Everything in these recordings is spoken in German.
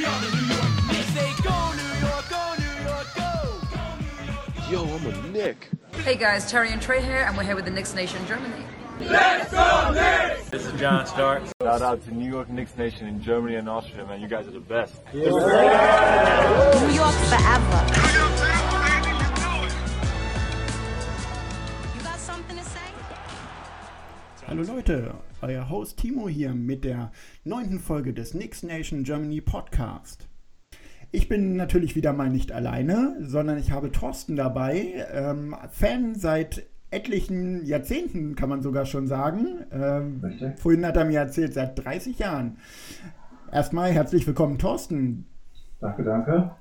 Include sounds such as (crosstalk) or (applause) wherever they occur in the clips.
Yo, I'm a Nick. Hey guys, Terry and Trey here, and we're here with the Knicks Nation Germany. let's go This is John Stark. Shout out to New York Knicks Nation in Germany and Austria, man. You guys are the best. New York forever. Hallo Leute, euer Host Timo hier mit der neunten Folge des Knicks Nation Germany Podcast. Ich bin natürlich wieder mal nicht alleine, sondern ich habe Thorsten dabei, ähm, Fan seit etlichen Jahrzehnten, kann man sogar schon sagen. Ähm, vorhin hat er mir erzählt, seit 30 Jahren. Erstmal herzlich willkommen, Thorsten. Danke, danke.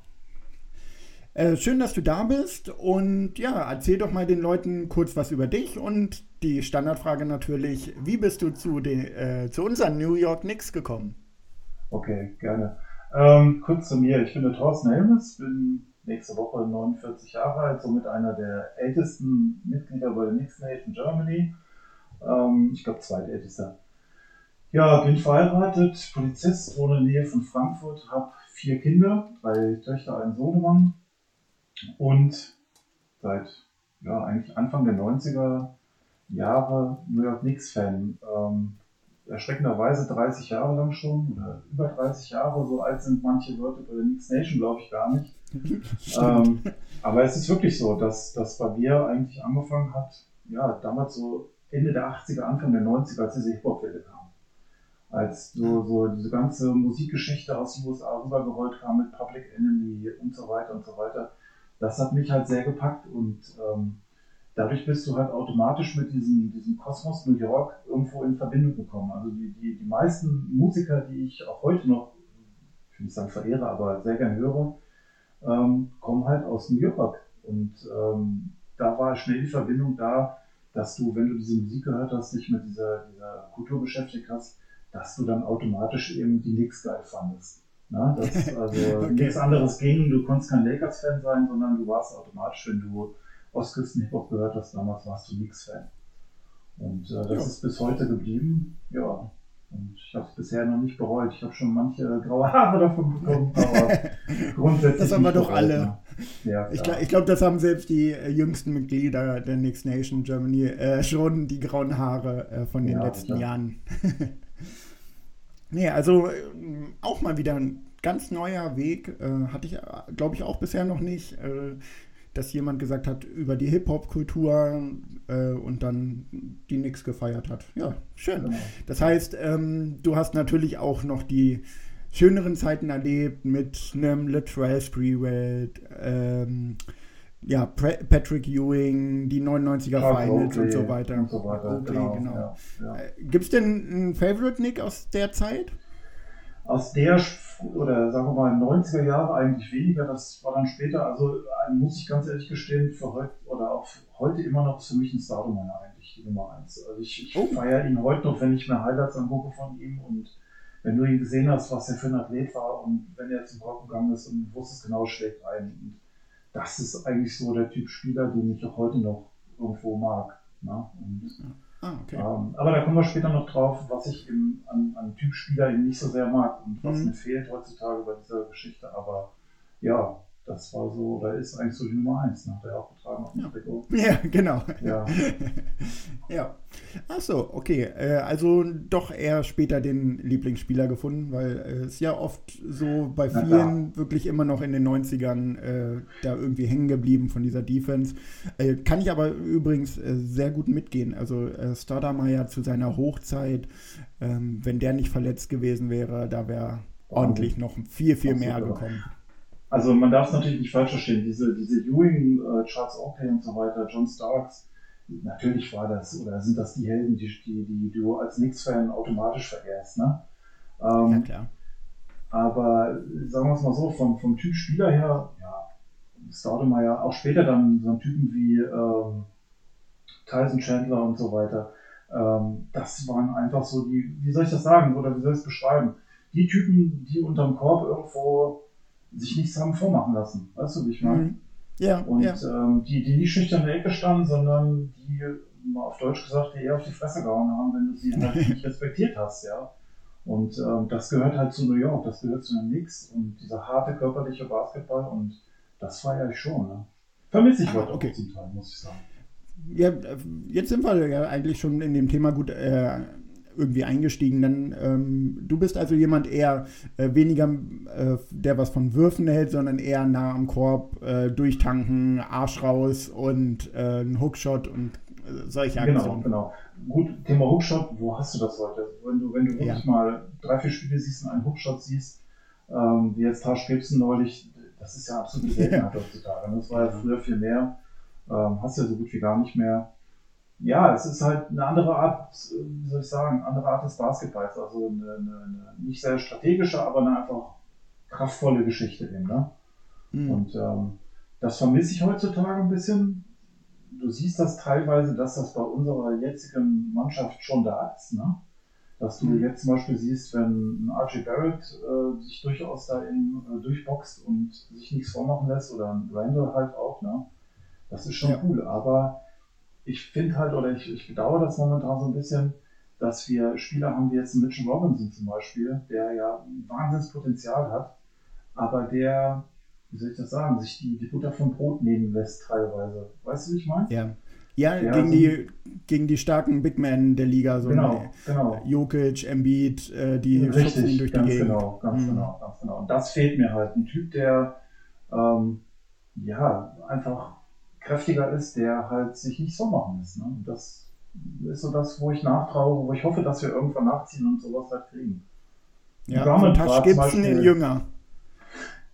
Äh, schön, dass du da bist und ja, erzähl doch mal den Leuten kurz was über dich und die Standardfrage natürlich, wie bist du zu, den, äh, zu unseren New York Knicks gekommen? Okay, gerne. Ähm, kurz zu mir. Ich bin der Thorsten Helmes, bin nächste Woche 49 Jahre alt, somit einer der ältesten Mitglieder bei der Knicks Nation Germany. Ähm, ich glaube, zweitältester. Ja, bin verheiratet, Polizist, wohne in der Nähe von Frankfurt, habe vier Kinder, drei Töchter, einen Sohnemann und seit ja, eigentlich Anfang der 90er Jahre New York Knicks-Fan. Ähm, erschreckenderweise 30 Jahre lang schon, oder über 30 Jahre, so alt sind manche Leute bei der Knicks Nation, glaube ich gar nicht. (laughs) ähm, aber es ist wirklich so, dass das bei mir eigentlich angefangen hat, ja, damals so Ende der 80er, Anfang der 90er, als diese Hip-Hop-Welle kam. Als so, so diese ganze Musikgeschichte aus den USA rübergerollt kam mit Public Enemy und so weiter und so weiter. Das hat mich halt sehr gepackt und ähm, dadurch bist du halt automatisch mit diesem, diesem Kosmos New York irgendwo in Verbindung gekommen. Also die, die, die meisten Musiker, die ich auch heute noch, ich will nicht sagen verehre, aber sehr gern höre, ähm, kommen halt aus New York. Und ähm, da war schnell die Verbindung da, dass du, wenn du diese Musik gehört hast, dich mit dieser, dieser Kultur beschäftigt hast, dass du dann automatisch eben die Knicks geil fandest. Na, dass also (laughs) Okay. nichts anderes ging, du konntest kein Lakers-Fan sein, sondern du warst automatisch, wenn du Ostküsten-Hip-Hop gehört hast, damals warst du Knicks-Fan. Und äh, das Ja. ist bis heute geblieben. Ja. Und ich habe es bisher noch nicht bereut. Ich habe schon manche graue Haare davon bekommen, aber (laughs) grundsätzlich. Das haben wir doch alle. ne? Ja, Ich klar. glaube, glaub, das haben selbst die äh, jüngsten Mitglieder der Knicks Nation Germany äh, schon die grauen Haare äh, von den Ja, letzten sicher. Jahren. (laughs) nee, also äh, auch mal wieder ein ganz neuer Weg. Äh, hatte ich, glaube ich, auch bisher noch nicht, äh, dass jemand gesagt hat über die Hip-Hop-Kultur äh, und dann die Knicks gefeiert hat. Ja, schön. Genau. Das heißt, ähm, du hast natürlich auch noch die schöneren Zeiten erlebt mit einem Latrell Sprewell, ähm, ja, Patrick Ewing, die 99er Clark Finals und Oakley so weiter. Und so weiter. Oakley, genau. genau. Ja, ja. Gibt es denn einen Favorite Nick aus der Zeit? Aus der, oder sagen wir mal, 90er Jahre eigentlich weniger, das war dann später, also äh, muss ich ganz ehrlich gestehen, für heute oder auch heute immer noch ist für mich ein Stardom meiner eigentlich die Nummer eins. Also ich, ich Oh. feiere ihn heute noch, wenn ich mir Highlights angucke von ihm und wenn du ihn gesehen hast, was er für ein Athlet war und wenn er zum Korb gegangen ist und wusstest genau, schlägt ein. Und das ist eigentlich so der Typ Spieler, den ich auch heute noch irgendwo mag. Ne? Und Ah, okay. ähm, aber da kommen wir später noch drauf, was ich im, an, an Typ Spieler eben nicht so sehr mag und was Mhm. mir fehlt heutzutage bei dieser Geschichte. Aber ja, das war so, da ist eigentlich so die Nummer eins, nach der auch getragen auf dem Ja. Trikot. (laughs) Ja, genau. Ja, (laughs) ja. Ach so, okay. Äh, also doch eher später den Lieblingsspieler gefunden, weil es ja oft so bei Na vielen wirklich immer noch in den 90ern äh, da irgendwie hängen geblieben von dieser Defense. Äh, kann ich aber übrigens äh, sehr gut mitgehen. Also äh, Stoudemire zu seiner Hochzeit, ähm, wenn der nicht verletzt gewesen wäre, da wäre ordentlich noch viel, viel mehr Absolut. gekommen. Also man darf es natürlich nicht falsch verstehen. Diese, diese Ewing, äh, Charles Oakley und so weiter, John Starks, natürlich war das oder sind das die Helden, die, die, die du als Knicks-Fan automatisch verehrst. Ne? Ähm, Ja, klar. Aber sagen wir es mal so, vom, vom Typ Spieler her, ja, Staudemeyer, auch später dann so einen Typen wie ähm, Tyson Chandler und so weiter, ähm, das waren einfach so die, wie soll ich das sagen oder wie soll ich es beschreiben? Die Typen, die unterm Korb irgendwo sich nichts haben vormachen lassen. Weißt du, wie ich meine? Mhm. Ja, Und ja. ähm, die, die nicht schüchtern in der Ecke standen, sondern die, mal auf Deutsch gesagt, die eher auf die Fresse gehauen haben, wenn du sie halt (laughs) nicht respektiert hast, ja. Und ähm, das gehört halt zu New York, das gehört zu den Knicks und dieser harte körperliche Basketball und das feiere ich schon. Ne? Vermisse ich heute okay. auch zum Teil, muss ich sagen. Ja, äh, jetzt sind wir ja eigentlich schon in dem Thema gut äh, irgendwie eingestiegen. Dann, ähm, du bist also jemand eher äh, weniger, äh, der was von Würfen hält, sondern eher nah am Korb, äh, durchtanken, Arsch raus und äh, ein Hookshot und äh, solche Genau, Aktionen. genau. Gut, Thema Hookshot, wo hast du das heute? Wenn du, wenn du wirklich Ja. mal drei, vier Spiele siehst und einen Hookshot siehst, ähm, wie jetzt Tash Gibson neulich, das ist ja absolute (laughs) Seltenheit heutzutage. Das war ja früher viel mehr. Ähm, hast ja so gut wie gar nicht mehr. Ja, es ist halt eine andere Art, äh, wie soll ich sagen, andere Art des Basketballs. Also eine, eine, eine nicht sehr strategische, aber eine einfach kraftvolle Geschichte eben. Ne? Mhm. Und ähm, das vermisse ich heutzutage ein bisschen. Du siehst das teilweise, dass das bei unserer jetzigen Mannschaft schon da ist. Ne? Dass du Mhm. jetzt zum Beispiel siehst, wenn ein RJ Barrett äh, sich durchaus da in, äh, durchboxt und sich nichts vormachen lässt oder ein Randall halt auch. Ne? Das ist schon Ja. cool. Aber ich finde halt, oder ich, ich bedauere das momentan so ein bisschen, dass wir Spieler haben wie jetzt Mitchell Robinson zum Beispiel, der ja ein Wahnsinnspotenzial hat, aber der, wie soll ich das sagen, sich die, die Butter vom Brot nehmen lässt teilweise. Weißt du, wie ich meine? Ja, ja, Ja, gegen, so- die, gegen die starken Big Men der Liga, so Genau, genau. äh, Jokic, Embiid, äh, die Richtig, durch die ganz Gegend. genau, ganz Mhm. genau, ganz genau. Und das fehlt mir halt. Ein Typ, der ähm, ja einfach kräftiger ist, der halt sich nicht so machen lässt. Ne? Das ist so das, wo ich nachtraue, wo ich hoffe, dass wir irgendwann nachziehen und sowas halt kriegen. Ja, Tash zum Gibson in Jünger.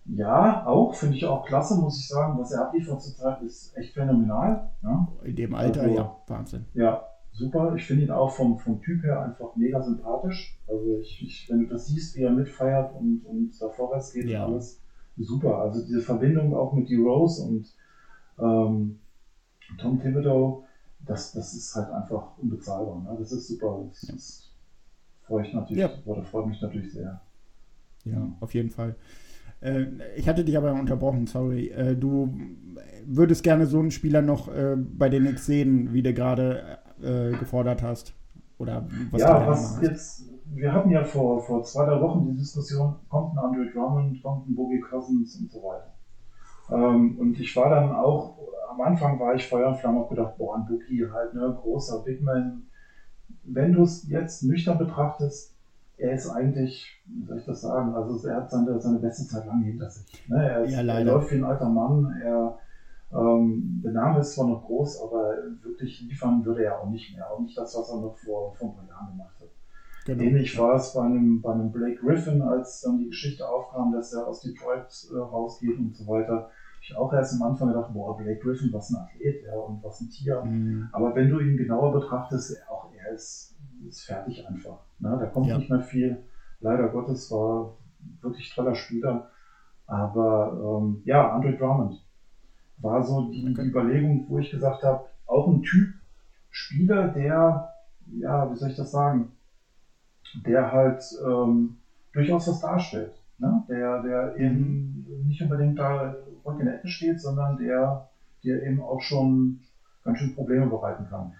Ja, auch, finde ich auch klasse, muss ich sagen. Was er abliefert zurzeit ist echt phänomenal. Ja, In dem Alter, Also- ja, Wahnsinn. ja super. Ich finde ihn auch vom, vom Typ her einfach mega sympathisch. Also ich, ich, wenn du das siehst, wie er mitfeiert und, und da vorwärts geht Ja. alles, super. Also diese Verbindung auch mit D. Rose und ähm, Tom Thibodeau, das, das ist halt einfach unbezahlbar. Ne? Das ist super. Das, das freut, ich natürlich, Ja. oder freut mich natürlich sehr. Ja, auf jeden Fall. Äh, ich hatte dich aber unterbrochen, sorry. Äh, du würdest gerne so einen Spieler noch äh, bei den Knicks sehen, wie du gerade gefordert hast. Oder was ja, was jetzt, wir hatten ja vor, vor zwei, drei Wochen die Diskussion, kommt ein Andre Drummond, kommt ein Boogie Cousins und so weiter. Ähm, und ich war dann auch, am Anfang war ich Feuer und Flamme, hab gedacht, boah, ein Boogie halt, ne, großer Big Man. Wenn du es jetzt nüchtern betrachtest, er ist eigentlich, wie soll ich das sagen, also er hat seine, seine beste Zeit lang hinter sich. Ne? Er, ist, Ja, er läuft wie ein alter Mann, er, ähm, der Name ist zwar noch groß, aber wirklich liefern würde er auch nicht mehr. Auch nicht das, was er noch vor, vor ein paar Jahren gemacht hat. Genau. Ähnlich war es bei einem, bei einem Blake Griffin, als dann die Geschichte aufkam, dass er aus Detroit äh, rausgeht und so weiter. Ich auch erst am Anfang gedacht, boah, Blake Griffin, was ein Athlet, ja, und was ein Tier. Mhm. Aber wenn du ihn genauer betrachtest, auch er ist, ist fertig einfach. Ne? Da kommt Ja. nicht mehr viel. Leider Gottes war wirklich toller Spieler. Aber ähm, ja, Andre Drummond war so die, die Überlegung, wo ich gesagt habe, auch ein Typ Spieler, der, ja, wie soll ich das sagen, der halt ähm, durchaus was darstellt. Ne? Der, der eben nicht unbedingt da ruhig in der Ecke steht, sondern der, der eben auch schon ganz schön Probleme bereiten kann.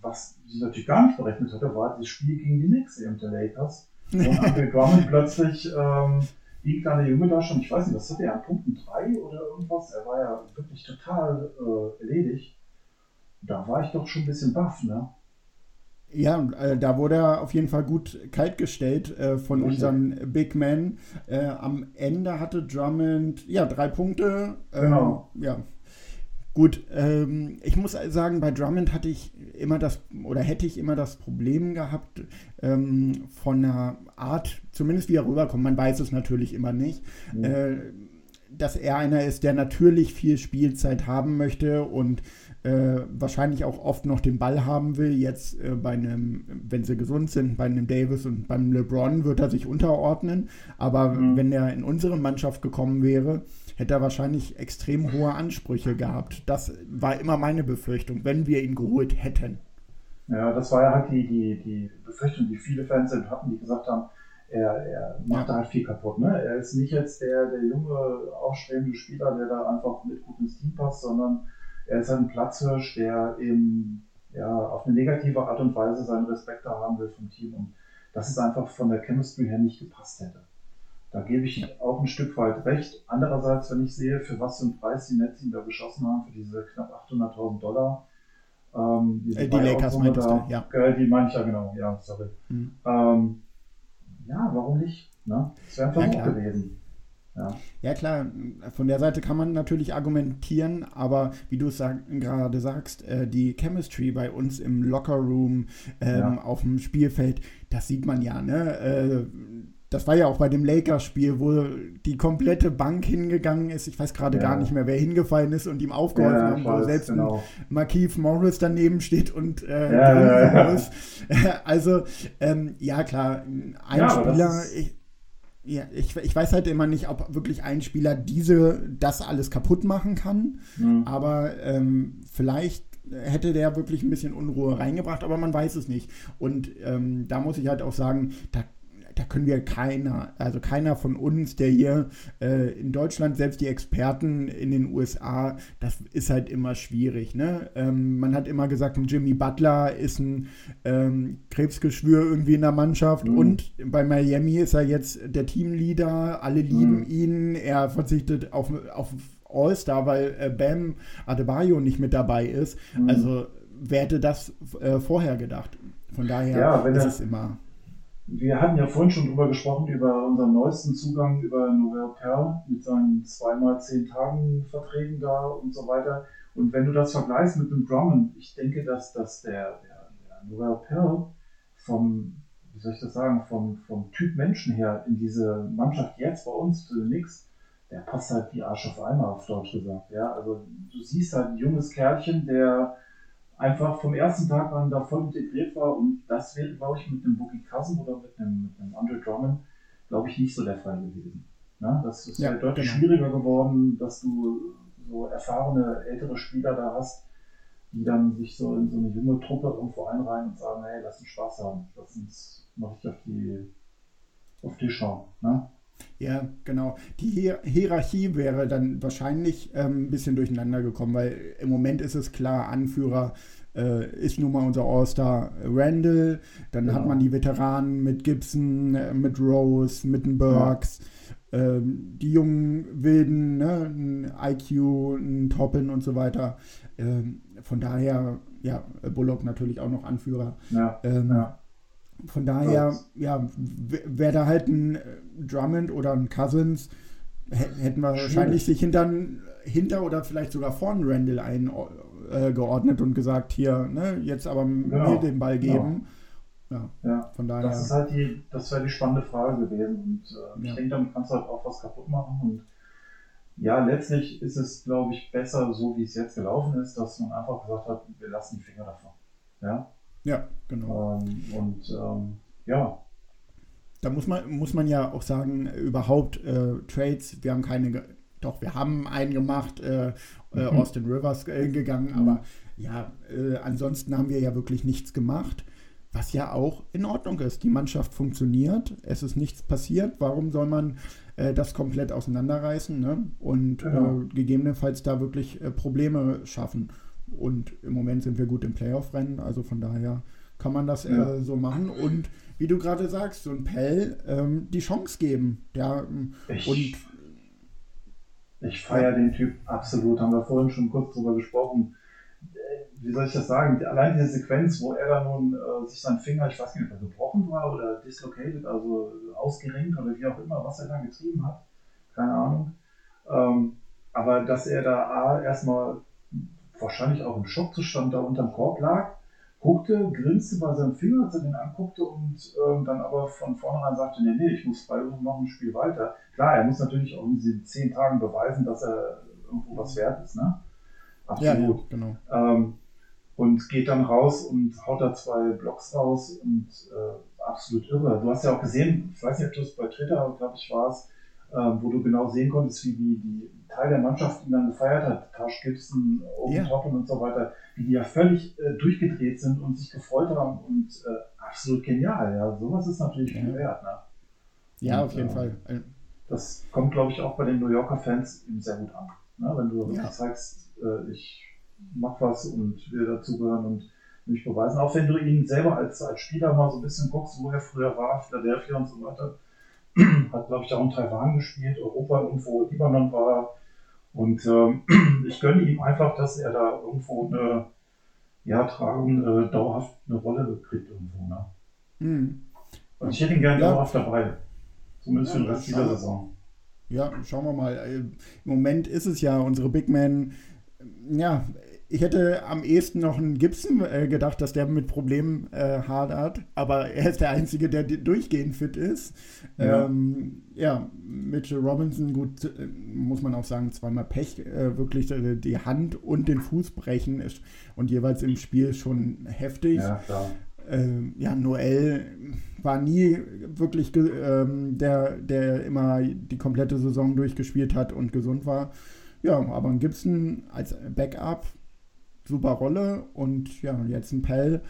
Was sie natürlich gar nicht berechnet hatte, war das Spiel gegen die Knicks eben der Lakers. (laughs) Und Andre Drummond plötzlich ähm, liegt da der Junge da schon, ich weiß nicht, was hatte er an Punkten drei oder irgendwas? Er war ja wirklich total äh, erledigt. Da war ich doch schon ein bisschen baff, ne? Ja, äh, da wurde er auf jeden Fall gut kalt gestellt äh, von unseren Big Men. Äh, am Ende hatte Drummond ja drei Punkte. Ähm, Genau. Ja. Gut, ähm, ich muss sagen, bei Drummond hatte ich immer das oder hätte ich immer das Problem gehabt ähm, von der Art, zumindest wie er rüberkommt. Man weiß es natürlich immer nicht. Äh, dass er einer ist, der natürlich viel Spielzeit haben möchte und äh, wahrscheinlich auch oft noch den Ball haben will. Jetzt äh, bei einem, wenn sie gesund sind, bei einem Davis und beim LeBron wird er sich unterordnen. Aber wenn er in unsere Mannschaft gekommen wäre, hätte er wahrscheinlich extrem hohe Ansprüche gehabt. Das war immer meine Befürchtung, wenn wir ihn geholt hätten. Ja, das war ja halt die, die, die Befürchtung, die viele Fans hatten, die gesagt haben, er, er macht da halt viel kaputt. Ne? Er ist nicht jetzt der, der junge, aufstrebende Spieler, der da einfach mit gut ins Team passt, sondern er ist ein Platzhirsch, der eben ja, auf eine negative Art und Weise seinen Respekt da haben will vom Team. Und dass es einfach von der Chemistry her nicht gepasst hätte. Da gebe ich auch ein Stück weit recht. Andererseits, wenn ich sehe, für was für einen Preis die Nets ihn da geschossen haben, für diese knapp 800.000 Dollar, ähm, äh, die Lakers meintest du, ja. Äh, die meine ich ja genau, ja, sorry. Mhm. Ähm, ja, warum nicht? Ne? Das wäre ein Versuch Ja, gewesen. Ja. Ja klar, von der Seite kann man natürlich argumentieren, aber wie du es sag, gerade sagst, äh, die Chemistry bei uns im Lockerroom, ähm, Ja. auf dem Spielfeld, das sieht man ja, ne? Äh, das war ja auch bei dem Lakers-Spiel, wo die komplette Bank hingegangen ist. Ich weiß gerade Ja. gar nicht mehr, wer hingefallen ist und ihm aufgeholfen Ja, hat, wo selbst genau. ein Markeith Morris daneben steht und äh, Ja. (laughs) Also, ähm, ja klar, ein Spieler, ich, ja, ich, ich weiß halt immer nicht, ob wirklich ein Spieler diese, das alles kaputt machen kann. Mhm. Aber ähm, vielleicht hätte der wirklich ein bisschen Unruhe reingebracht, aber man weiß es nicht. Und ähm, da muss ich halt auch sagen, da, da können wir keiner, also keiner von uns, der hier äh, in Deutschland, selbst die Experten in den USA, das ist halt immer schwierig. Ne? Ähm, man hat immer gesagt, Jimmy Butler ist ein ähm, Krebsgeschwür irgendwie in der Mannschaft Mhm. und bei Miami ist er jetzt der Teamleader, alle lieben Mhm. ihn, er verzichtet auf, auf All-Star, weil äh, Bam Adebayo nicht mit dabei ist. Mhm. Also wer hätte das äh, vorher gedacht? Von daher Ja, ist er- es immer. Wir hatten ja vorhin schon drüber gesprochen, über unseren neuesten Zugang über Nouvelle Perle mit seinen zweimal zehn Tagen Verträgen da und so weiter. Und wenn du das vergleichst mit dem Drummond, ich denke, dass, dass der, der, der Nouvelle Perle vom, wie soll ich das sagen, vom, vom Typ Menschen her in diese Mannschaft jetzt bei uns zu den Knicks, der passt halt die Arsch auf Eimer, auf Deutsch gesagt. Ja, also du siehst halt ein junges Kerlchen, der einfach vom ersten Tag an da voll integriert war und das wäre, glaube ich, mit einem Boogie Cousin oder mit einem, mit einem Andre Drummond, glaube ich, nicht so der Fall gewesen. Na, das ist Ja, halt deutlich genau. schwieriger geworden, dass du so erfahrene ältere Spieler da hast, die dann sich so in so eine junge Truppe irgendwo einreihen und sagen, hey, lass uns Spaß haben, lass uns mal richtig auf die auf die schauen. Ne? Ja, genau. Die Hier Hierarchie wäre dann wahrscheinlich ähm, ein bisschen durcheinander gekommen, weil im Moment ist es klar, Anführer äh, ist nun mal unser All-Star Randall. Dann Genau. hat man die Veteranen mit Gibson, äh, mit Rose, mit den Burks. Ähm, die jungen Wilden, ne, ein IQ, ein Toppin und so weiter. Ähm, von daher, ja, Bullock natürlich auch noch Anführer. Ja, Ähm, ja. Von daher, Ja. wäre da halt ein äh, Drummond oder ein Cousins, hä- hätten wir wahrscheinlich sich hinter, hinter oder vielleicht sogar vorn Randall eingeordnet und gesagt, hier, ne, jetzt aber Genau. mir den Ball geben. Ja, Ja, von daher. das ist halt die, das wäre die spannende Frage gewesen. Und äh, Ja. ich denke, damit kannst du halt auch was kaputt machen. Und ja, letztlich ist es, glaube ich, besser, so wie es jetzt gelaufen ist, dass man einfach gesagt hat, wir lassen die Finger davon. Ja. Ja, genau. Ähm, und ähm, ja, Da muss man, muss man ja auch sagen, überhaupt äh, Trades, wir haben keine, doch, wir haben einen gemacht, äh, äh, Mhm. Austin Rivers äh, gegangen, aber ja, äh, ansonsten haben wir ja wirklich nichts gemacht, was ja auch in Ordnung ist. Die Mannschaft funktioniert, es ist nichts passiert, warum soll man äh, das komplett auseinanderreißen ne? und Genau. äh, gegebenenfalls da wirklich Probleme schaffen. Und im Moment sind wir gut im Playoff-Rennen, also von daher kann man das Ja. äh, so machen und wie du gerade sagst, so ein Pell ähm, die Chance geben. Ja, ähm, ich, und ich feiere den Typ absolut. Haben wir vorhin schon kurz drüber gesprochen. Äh, Wie soll ich das sagen? Allein diese Sequenz, wo er da nun äh, sich sein Finger, ich weiß nicht, ob er gebrochen war oder dislocated, also ausgerenkt oder wie auch immer, was er da getrieben hat. Keine Ahnung. Ähm, aber dass er da A, erstmal wahrscheinlich auch im Schockzustand da unterm Korb lag, guckte, grinste bei seinem Finger, als er den anguckte und ähm, dann aber von vornherein sagte, nee, nee, ich muss Freiwurf machen, spiel weiter. Klar, er muss natürlich auch in diesen zehn Tagen beweisen, dass er irgendwo was wert ist, ne? ja, Absolut. ja, genau. Ähm, und geht dann raus und haut da zwei Blocks raus und äh, absolut irre. Du hast ja auch gesehen, ich weiß nicht, ob du es bei Twitter, glaube ich, warst, äh, wo du genau sehen konntest, wie die, die Teil der Mannschaft ihn dann gefeiert hat, Tash Gibson, Owen. Toppin und so weiter, wie die ja völlig äh, durchgedreht sind und sich gefreut haben und äh, absolut genial. Ja, sowas ist natürlich viel Ja. wert. Ne? Ja, Und, auf jeden äh, Fall. Das kommt, glaube ich, auch bei den New Yorker Fans eben sehr gut an. Ne? Wenn du Ja. zeigst, äh, ich mach was und will dazugehören und nämlich beweisen. Auch wenn du ihn selber als, als Spieler mal so ein bisschen guckst, wo er früher war, Philadelphia und so weiter, (clears throat) hat, glaube ich, auch in Taiwan gespielt, Europa irgendwo, Libanon war. Und ähm, (clears throat) ich gönne ihm einfach, dass er da irgendwo eine ja, tragen, äh, dauerhaft eine Rolle kriegt irgendwo. Ne? Hm. Und ich hätte ihn gerne Ja. dauerhaft dabei. Zumindest Ja, für den Rest dieser. Saison. Ja, schauen wir mal. Äh, Im Moment ist es ja unsere Big Man. äh, Ja, ich hätte am ehesten noch einen Gibson äh, gedacht, dass der mit Problemen äh, hadert, aber er ist der Einzige, der durchgehend fit ist. Ja. Ähm, ja, Mitchell Robinson, gut, äh, muss man auch sagen, zweimal Pech, äh, wirklich äh, die Hand und den Fuß brechen ist und jeweils im Spiel schon heftig. Ja, klar. Ähm, ja, Noel war nie wirklich ähm, der, der immer die komplette Saison durchgespielt hat und gesund war. Ja, aber ein Gibson als Backup, super Rolle und ja, jetzt ein Pell,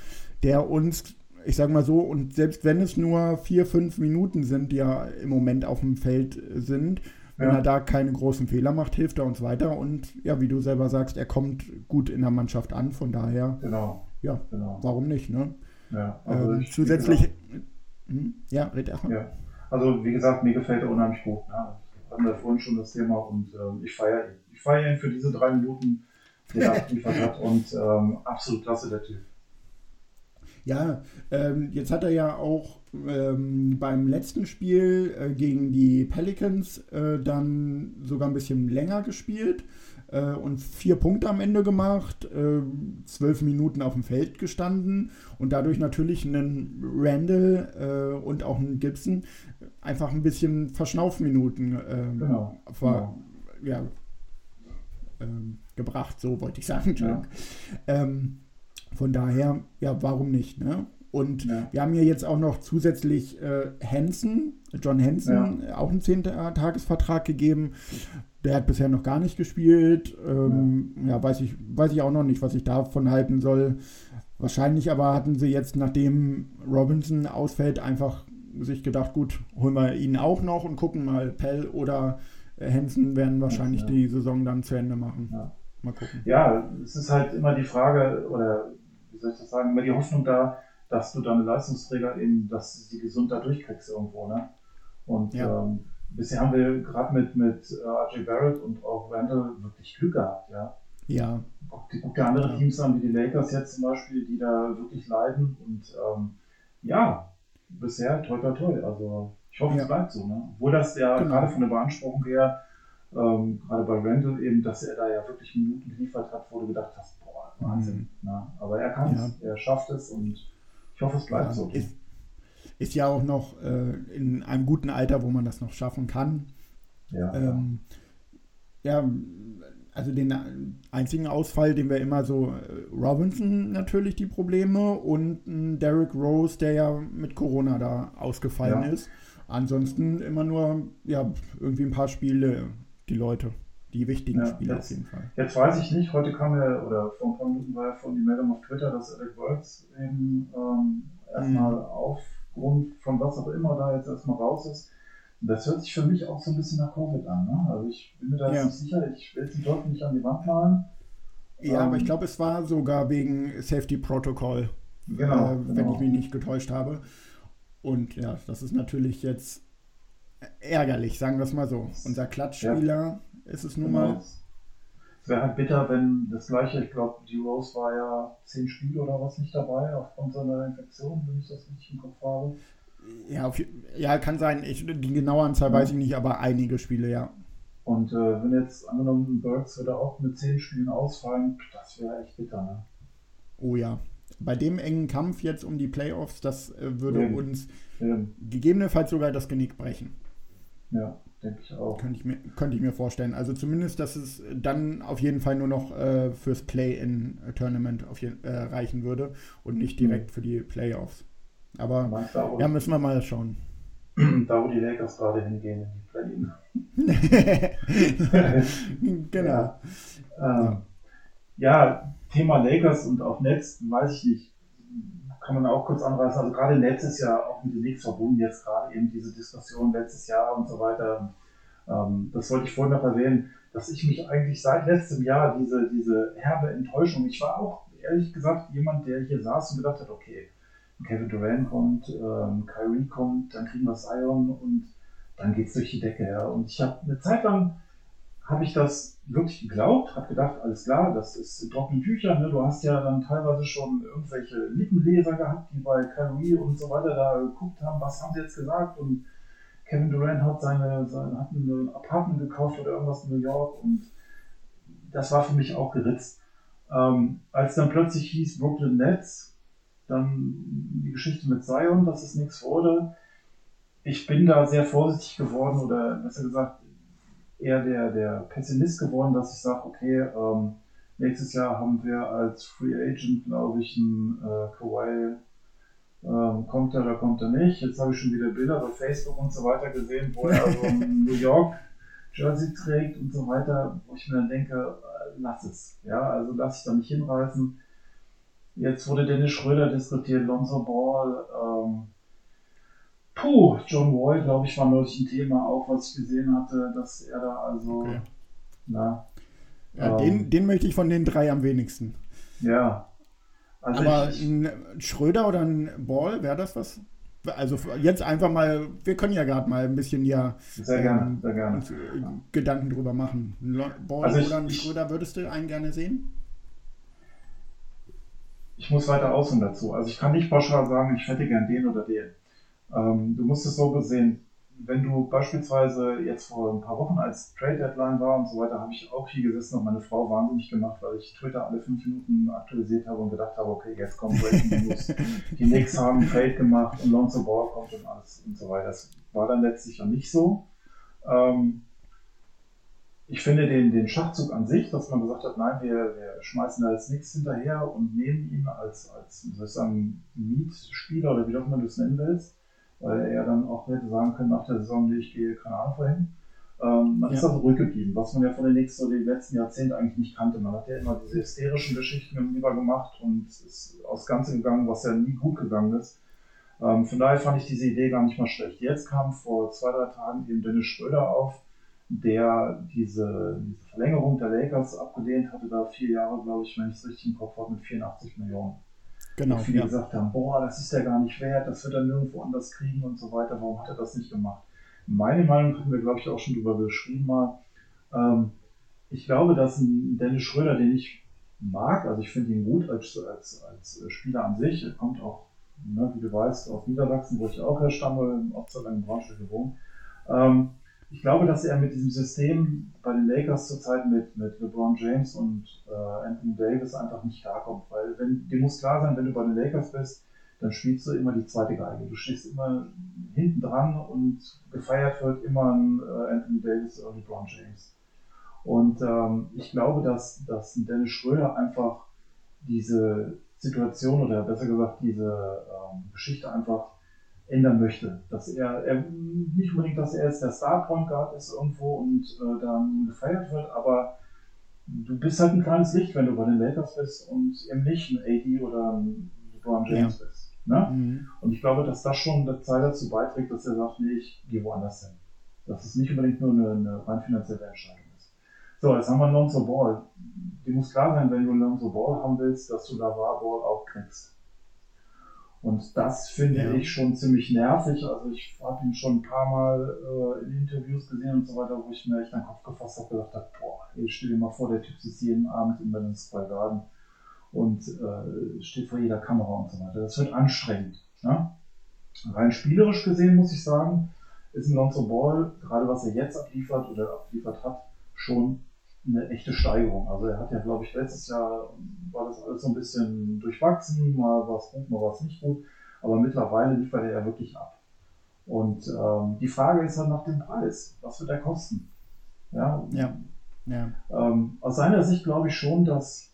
der uns, ich sag mal so, und selbst wenn es nur vier, fünf Minuten sind, die ja im Moment auf dem Feld sind, wenn Ja. er da keine großen Fehler macht, hilft er uns weiter und ja, wie du selber sagst, er kommt gut in der Mannschaft an, von daher, Genau, ja, genau. warum nicht, ne? Ja, also Ähm, ich- zusätzlich. Hm? Ja, red erstmal. Ja. Also wie gesagt, mir gefällt er unheimlich gut. Ne? Hatten wir vorhin schon das Thema und ähm, ich feiere ihn. Ich feiere ihn für diese drei Minuten, die er abgeliefert hat und ähm, absolut klasse der Typ. Ja, ähm, jetzt hat er ja auch ähm, beim letzten Spiel äh, gegen die Pelicans äh, dann sogar ein bisschen länger gespielt äh, und vier Punkte am Ende gemacht, äh, zwölf Minuten auf dem Feld gestanden und dadurch natürlich einen Randall äh, und auch einen Gibson einfach ein bisschen Verschnaufminuten ähm, Genau. ver, ja, ähm, gebracht, so wollte ich sagen. Entschuldigung. Ähm, von daher, ja, warum nicht? Ne? Und Ja. wir haben hier jetzt auch noch zusätzlich äh, Hansen, John Hansen, äh, auch einen 10-Tagesvertrag gegeben. Der hat bisher noch gar nicht gespielt. Ähm, ja, weiß, ich, weiß ich auch noch nicht, was ich davon halten soll. Wahrscheinlich aber hatten sie jetzt, nachdem Robinson ausfällt, einfach sich gedacht, gut, holen wir ihn auch noch und gucken mal, Pell oder äh, Hansen werden wahrscheinlich Ja. die Saison dann zu Ende machen. Ja. Mal gucken. Ja, es ist halt immer die Frage, oder wie soll ich das sagen, immer die Hoffnung da, dass du deine Leistungsträger eben, dass du sie gesund da durchkriegst irgendwo, ne? Und Ja. ähm, bisher haben wir gerade mit, mit äh, RJ Barrett und auch Randall wirklich Glück gehabt, ja. Ja, Guck dir, andere. Teams an, wie die Lakers jetzt zum Beispiel, die da wirklich leiden. Und ähm, ja, bisher toi toi toi. Also ich hoffe, Ja. es bleibt so. Ne? Obwohl das ja Genau. gerade von der Beanspruchung her, ähm, gerade bei Randall eben, dass er da ja wirklich Minuten geliefert hat, wo du gedacht hast, boah, Wahnsinn. Ne? Aber er kann es, er schafft es und ich hoffe, es bleibt ja so. ist, ist ja auch noch äh, in einem guten Alter, wo man das noch schaffen kann. ja, Ähm, ja, also den einzigen Ausfall, den wir immer so, äh, Robinson natürlich die Probleme und ein Derrick Rose, der ja mit Corona da ausgefallen Ja. ist. Ansonsten immer nur, ja, irgendwie ein paar Spiele, die Leute, die wichtigen Ja, Spiele jetzt- auf jeden Fall. Jetzt weiß ich nicht, heute kam ja, oder vor ein paar Minuten war ja von die Meldung auf Twitter, dass Eric Words eben ähm, erstmal Mhm. aufgrund von was auch immer da jetzt erstmal raus ist. Und das hört sich für mich auch so ein bisschen nach Covid an. Ne? Also ich bin mir da Ja. nicht sicher, ich will den Teufel nicht an die Wand malen. Ja, Ähm, aber ich glaube, es war sogar wegen Safety Protocol, Genau, äh, wenn genau. ich mich nicht getäuscht habe. Und ja, das ist natürlich jetzt ärgerlich, sagen wir es mal so. Unser Klatschspieler ist es nun Genau. mal. Es wäre halt bitter, wenn das gleiche, ich glaube, die Rose war ja zehn Spiele oder was nicht dabei, aufgrund seiner Infektion, wenn ich das richtig im Kopf habe. Ja, auf, ja, kann sein. Ich, die genaue Anzahl Ja. weiß ich nicht, aber einige Spiele, ja. Und äh, wenn jetzt angenommen Burks würde auch mit zehn Spielen ausfallen, das wäre echt bitter. Ne? Oh ja. Bei dem engen Kampf jetzt um die Playoffs, das äh, würde Eben. uns Ähm, gegebenenfalls sogar das Genick brechen. Ja, denke ich auch. Könnte ich, mir, könnte ich mir vorstellen. Also zumindest, dass es dann auf jeden Fall nur noch äh, fürs Play-in-Tournament äh, reichen würde und nicht direkt für die Playoffs. Aber auch, ja, müssen wir mal schauen. (clears throat) da wo die Lakers gerade hingehen in die Play-In. (laughs) genau. Ja. Ähm, ja, Thema Lakers und auch Netz, weiß ich nicht, kann man auch kurz anreißen. Also gerade letztes Jahr auch mit den Knicks verbunden, jetzt gerade eben diese Diskussion letztes Jahr und so weiter. Ähm, das wollte ich vorhin noch erwähnen, dass ich mich eigentlich seit letztem Jahr diese, diese herbe Enttäuschung, ich war auch ehrlich gesagt jemand, der hier saß und gedacht hat, okay, Kevin Durant kommt, ähm, Kyrie kommt, dann kriegen wir Zion und dann geht's durch die Decke. Ja. Und ich habe eine Zeit lang habe ich das wirklich geglaubt, habe gedacht, alles klar, das ist trockene Tücher. Ne? Du hast ja dann teilweise schon irgendwelche Lippenleser gehabt, die bei Kyrie und so weiter da geguckt haben, was haben sie jetzt gesagt und Kevin Durant hat seine, seine hat ein Apartment gekauft oder irgendwas in New York und das war für mich auch geritzt. Ähm, als dann plötzlich hieß Brooklyn Nets, dann die Geschichte mit Zion, dass es nichts wurde. Ich bin da sehr vorsichtig geworden oder besser gesagt eher der, der Pessimist geworden, dass ich sage, okay, ähm, nächstes Jahr haben wir als Free Agent, glaube ich, einen äh, Kawhi, ähm, kommt er oder kommt er nicht. Jetzt habe ich schon wieder Bilder bei Facebook und so weiter gesehen, wo er so ein (laughs) New York Jersey trägt und so weiter, wo ich mir dann denke, äh, lass es. Ja, also lass ich da nicht hinreißen. Jetzt wurde Dennis Schröder diskutiert, Lonzo Ball, ähm, Puh, John Wall, glaube ich, war neulich ein Thema auch, was ich gesehen hatte, dass er da also. Okay. Na, ja, ähm, den, den möchte ich von den drei am wenigsten. Ja. Also Aber ich, ein Schröder oder ein Ball, wäre das was? Also jetzt einfach mal, wir können ja gerade mal ein bisschen ja sehr gerne, ähm, sehr gerne. Uns, äh, Gedanken drüber machen. Ball also ich, oder ein Schröder würdest du einen gerne sehen? Ich muss weiter ausholen dazu. Also ich kann nicht pauschal sagen, ich hätte gern den oder den. Ähm, du musst es so gesehen, wenn du beispielsweise jetzt vor ein paar Wochen als Trade Deadline war und so weiter, habe ich auch hier gesessen und meine Frau wahnsinnig gemacht, weil ich Twitter alle fünf Minuten aktualisiert habe und gedacht habe, okay, jetzt kommt Breaking News. (laughs) Die Knicks haben Trade gemacht und Lonzo Ball kommt und alles und so weiter. Das war dann letztlich ja nicht so. Ähm, ich finde den, den Schachzug an sich, dass man gesagt hat, nein, wir, wir schmeißen da jetzt nichts hinterher und nehmen ihn als, als soll ich sagen, Mietspieler oder wie auch immer du es nennen willst, weil er dann auch hätte sagen können nach der Saison, ich gehe keine Ahnung wohin. Ähm, man ja. ist da zurückgeblieben, was man ja von den nächsten so die letzten Jahrzehnte eigentlich nicht kannte. Man hat ja immer diese hysterischen Geschichten lieber gemacht und ist aufs Ganze gegangen, was ja nie gut gegangen ist. Ähm, von daher fand ich diese Idee gar nicht mal schlecht. Jetzt kam vor zwei, drei Tagen eben Dennis Schröder auf, der diese, diese Verlängerung der Lakers abgelehnt hatte, da vier Jahre, glaube ich, wenn ich es richtig im Kopf habe, mit 84 Millionen. Genau, wo viele ja. gesagt haben, boah, das ist ja gar nicht wert, das wird er nirgendwo anders kriegen und so weiter. Warum hat er das nicht gemacht? Meine Meinung haben wir, glaube ich, auch schon drüber geschrieben mal. Ähm, ich glaube, dass ein Dennis Schröder, den ich mag, also ich finde ihn gut als, als, als Spieler an sich, er kommt auch, ne, wie du weißt, aus Niedersachsen, wo ich auch herstamme, auch zu einem Braunschweig gewohnt. Ähm, ich glaube, dass er mit diesem System bei den Lakers zurzeit mit, mit LeBron James und äh, Anthony Davis einfach nicht klarkommt. Weil wenn, dir muss klar sein, wenn du bei den Lakers bist, dann spielst du immer die zweite Geige. Du stehst immer hinten dran und gefeiert wird immer ein äh, Anthony Davis oder LeBron James. Und ähm, ich glaube, dass, dass Dennis Schröder einfach diese Situation oder besser gesagt diese ähm, Geschichte einfach ändern möchte. Dass er, er nicht unbedingt, dass er jetzt der Star Point Guard ist irgendwo und äh, dann gefeiert wird, aber du bist halt ein kleines Licht, wenn du bei den Lakers bist und eben nicht ein AD oder ein LeBron James ja. bist. Ne? Mhm. Und ich glaube, dass das schon der Zeit dazu beiträgt, dass er sagt, nee, ich gehe woanders hin. Dass es nicht unbedingt nur eine, eine rein finanzielle Entscheidung ist. So, jetzt haben wir Lonzo Ball. Die muss klar sein, wenn du Lonzo Ball haben willst, dass du Lavar Ball auch kriegst. Und das finde ja. ich schon ziemlich nervig. Also ich habe ihn schon ein paar Mal äh, in Interviews gesehen und so weiter, wo ich mir echt den Kopf gefasst habe, gedacht habe, boah, ey, stell dir mal vor, der Typ sitzt jeden Abend in Madison Square Garden und äh, steht vor jeder Kamera und so weiter. Das wird anstrengend. Ne? Rein spielerisch gesehen muss ich sagen, ist ein Lonzo Ball, gerade was er jetzt abliefert oder abliefert hat, schon eine echte Steigerung. Also er hat ja, glaube ich, letztes Jahr war das alles so ein bisschen durchwachsen, mal war es gut, mal war es nicht gut, aber mittlerweile liefert er ja wirklich ab. Und ähm, die Frage ist halt nach dem Preis. Was wird er kosten? Ja. ja. ja. Ähm, aus seiner Sicht glaube ich schon, dass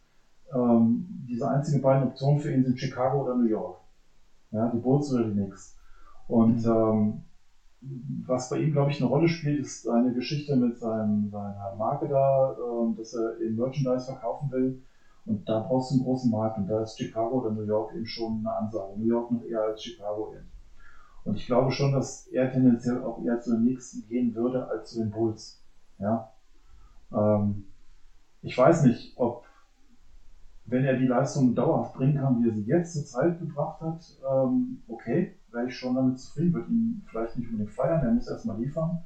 ähm, diese einzigen beiden Optionen für ihn sind Chicago oder New York. Ja, die Bulls oder die Knicks. Und mhm. Was bei ihm, glaube ich, eine Rolle spielt, ist seine Geschichte mit seinem, seiner Marke da, äh, dass er eben Merchandise verkaufen will. Und da brauchst du einen großen Markt. Und da ist Chicago oder New York eben schon eine Ansage. New York noch eher als Chicago eben. Und ich glaube schon, dass er tendenziell auch eher zu den Knicks gehen würde als zu den Bulls. Ja. Ähm, ich weiß nicht, ob wenn er die Leistung dauerhaft bringen kann, wie er sie jetzt zur Zeit gebracht hat, ähm, okay, wäre ich schon damit zufrieden, würde ihn vielleicht nicht unbedingt feiern, er muss erstmal liefern.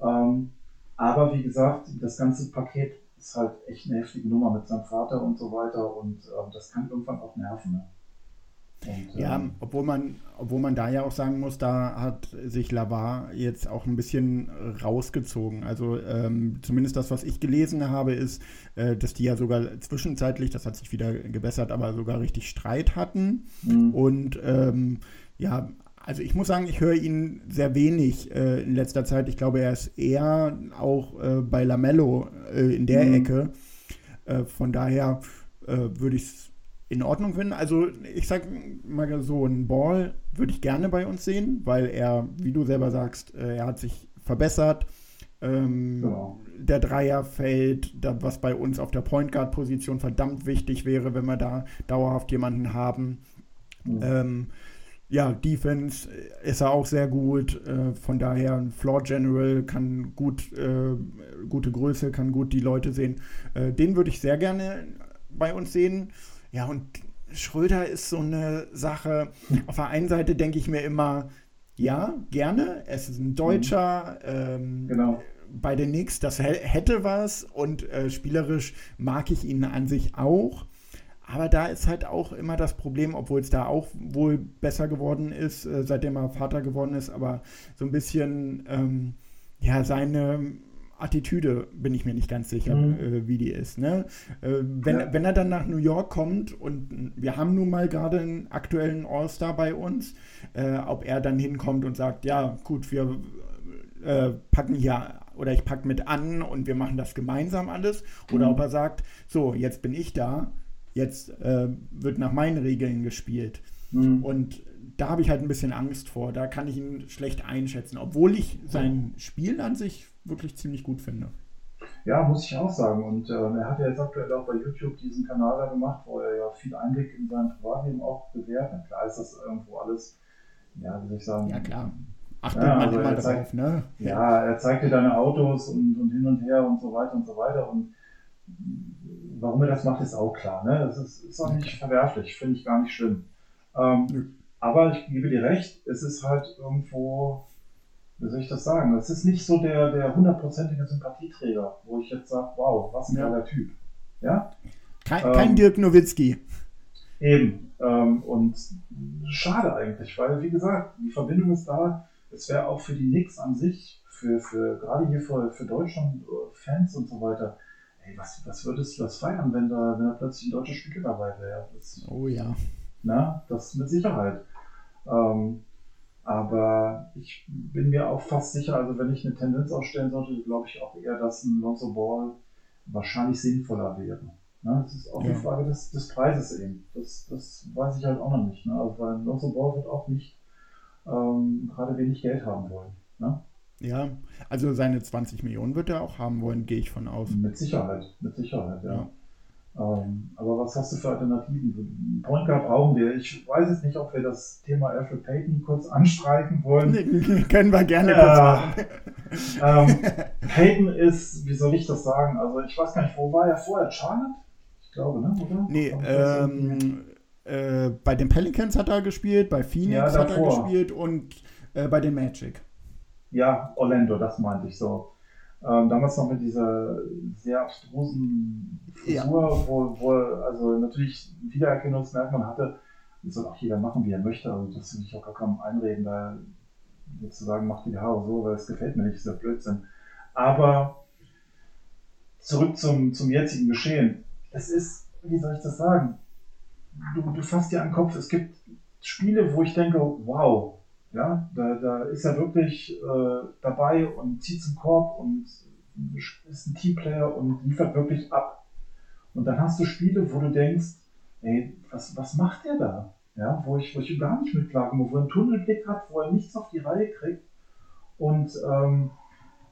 Ähm, aber wie gesagt, das ganze Paket ist halt echt eine heftige Nummer mit seinem Vater und so weiter und äh, das kann irgendwann auch nerven. Ne? Und, ja, ähm, obwohl man, obwohl man da ja auch sagen muss, da hat sich Lavar jetzt auch ein bisschen rausgezogen. Also ähm, zumindest das, was ich gelesen habe, ist, äh, dass die ja sogar zwischenzeitlich, das hat sich wieder gebessert, aber sogar richtig Streit hatten. Mhm. Und ähm, ja, also ich muss sagen, ich höre ihn sehr wenig äh, in letzter Zeit. Ich glaube, er ist eher auch äh, bei Lamello äh, in der mhm. Ecke. Äh, von daher äh, würde ich es in Ordnung finden. Also ich sag mal so, ein Ball würde ich gerne bei uns sehen, weil er, wie du selber sagst, äh, er hat sich verbessert. Ähm, genau. Der Dreier fällt, was bei uns auf der Point Guard Position verdammt wichtig wäre, wenn wir da dauerhaft jemanden haben. Mhm. Ähm, ja, Defense ist er auch sehr gut. Äh, von daher ein Floor General kann gut, äh, gute Größe, kann gut die Leute sehen. Äh, den würde ich sehr gerne bei uns sehen. Ja, und Schröder ist so eine Sache. Auf der einen Seite denke ich mir immer, ja, gerne. Es ist ein Deutscher. Ähm, genau. Bei den Knicks, das hätte was. Und äh, spielerisch mag ich ihn an sich auch. Aber da ist halt auch immer das Problem, obwohl es da auch wohl besser geworden ist, äh, seitdem er Vater geworden ist, aber so ein bisschen, ähm, ja, seine Attitüde bin ich mir nicht ganz sicher, mhm. äh, wie die ist. Ne? Äh, wenn, ja. wenn er dann nach New York kommt und wir haben nun mal gerade einen aktuellen All-Star bei uns, äh, ob er dann hinkommt und sagt, ja gut, wir äh, packen hier oder ich packe mit an und wir machen das gemeinsam alles, oder mhm. ob er sagt, so, jetzt bin ich da, jetzt äh, wird nach meinen Regeln gespielt. Mhm. Und da habe ich halt ein bisschen Angst vor. Da kann ich ihn schlecht einschätzen, obwohl ich sein Spiel an sich wirklich ziemlich gut finde. Ja, muss ich auch sagen. Und äh, er hat ja jetzt aktuell auch bei YouTube diesen Kanal da gemacht, wo er ja viel Einblick in sein Privatleben auch gewährt. Und klar ist das irgendwo alles, ja, wie soll ich sagen. Ja, klar. Achtet ja, man also immer zeigt, drauf, ne? Ja, er zeigt dir deine Autos und, und hin und her und so weiter und so weiter. Und warum er das macht, ist auch klar. Ne? Das ist, ist auch nicht okay. verwerflich, finde ich gar nicht schlimm. Ähm, aber ich gebe dir recht, es ist halt irgendwo, wie soll ich das sagen? Es ist nicht so der, der hundertprozentige Sympathieträger, wo ich jetzt sage, wow, was ein ja. geiler Typ. Ja? Kein, ähm, kein Dirk Nowitzki. Eben. Ähm, und schade eigentlich, weil, wie gesagt, die Verbindung ist da. Es wäre auch für die Knicks an sich, für, für gerade hier für, für Deutschland, äh, Fans und so weiter, ey, was, was würdest du das feiern, wenn da, wenn da plötzlich ein deutscher Spieler dabei wäre? oh ja. Na, das mit Sicherheit. Ähm, aber ich bin mir auch fast sicher, also wenn ich eine Tendenz aufstellen sollte, glaube ich auch eher, dass ein Lonzo Ball wahrscheinlich sinnvoller wäre. Ne? Das ist auch ja. eine Frage des, des Preises eben. Das, das weiß ich halt auch noch nicht. Ne? Also weil Lonzo Ball wird auch nicht ähm, gerade wenig Geld haben wollen. Ne? Ja, also seine 20 Millionen wird er auch haben wollen, gehe ich von aus. Mit Sicherheit, mit Sicherheit, ja. ja. Ähm, aber was hast du für Alternativen? Point Guard brauchen wir. Ich weiß jetzt nicht, ob wir das Thema Alfred Payton kurz anstreichen wollen. (laughs) Können wir gerne kurz machen. (laughs) ähm, Payton ist, wie soll ich das sagen? Also ich weiß gar nicht, wo war er vorher? Charlotte? Ich glaube, ne? Oder? Nee, ähm, äh, bei den Pelicans hat er gespielt, bei Phoenix ja, hat er gespielt und äh, bei den Magic. Ja, Orlando, das meinte ich so. Ähm, damals noch mit dieser sehr abstrusen Frisur, ja. wo, wo also natürlich ein Wiedererkennungsmerkmal hatte. Das soll auch jeder machen, wie er möchte. Also das will ich auch gar kaum einreden, da jetzt zu sagen, mach die Haare so, weil es gefällt mir nicht, ist ja Blödsinn. Aber zurück zum, zum jetzigen Geschehen. Es ist, wie soll ich das sagen? Du, du fasst dir an den Kopf, es gibt Spiele, wo ich denke, wow, ja, da, da ist er wirklich äh, dabei und zieht zum Korb und ist ein Teamplayer und liefert wirklich ab. Und dann hast du Spiele, wo du denkst, ey, was, was macht der da? Ja, wo ich, wo ich gar nicht mit klarkomme, wo er einen Tunnelblick hat, wo er nichts auf die Reihe kriegt. Und ähm,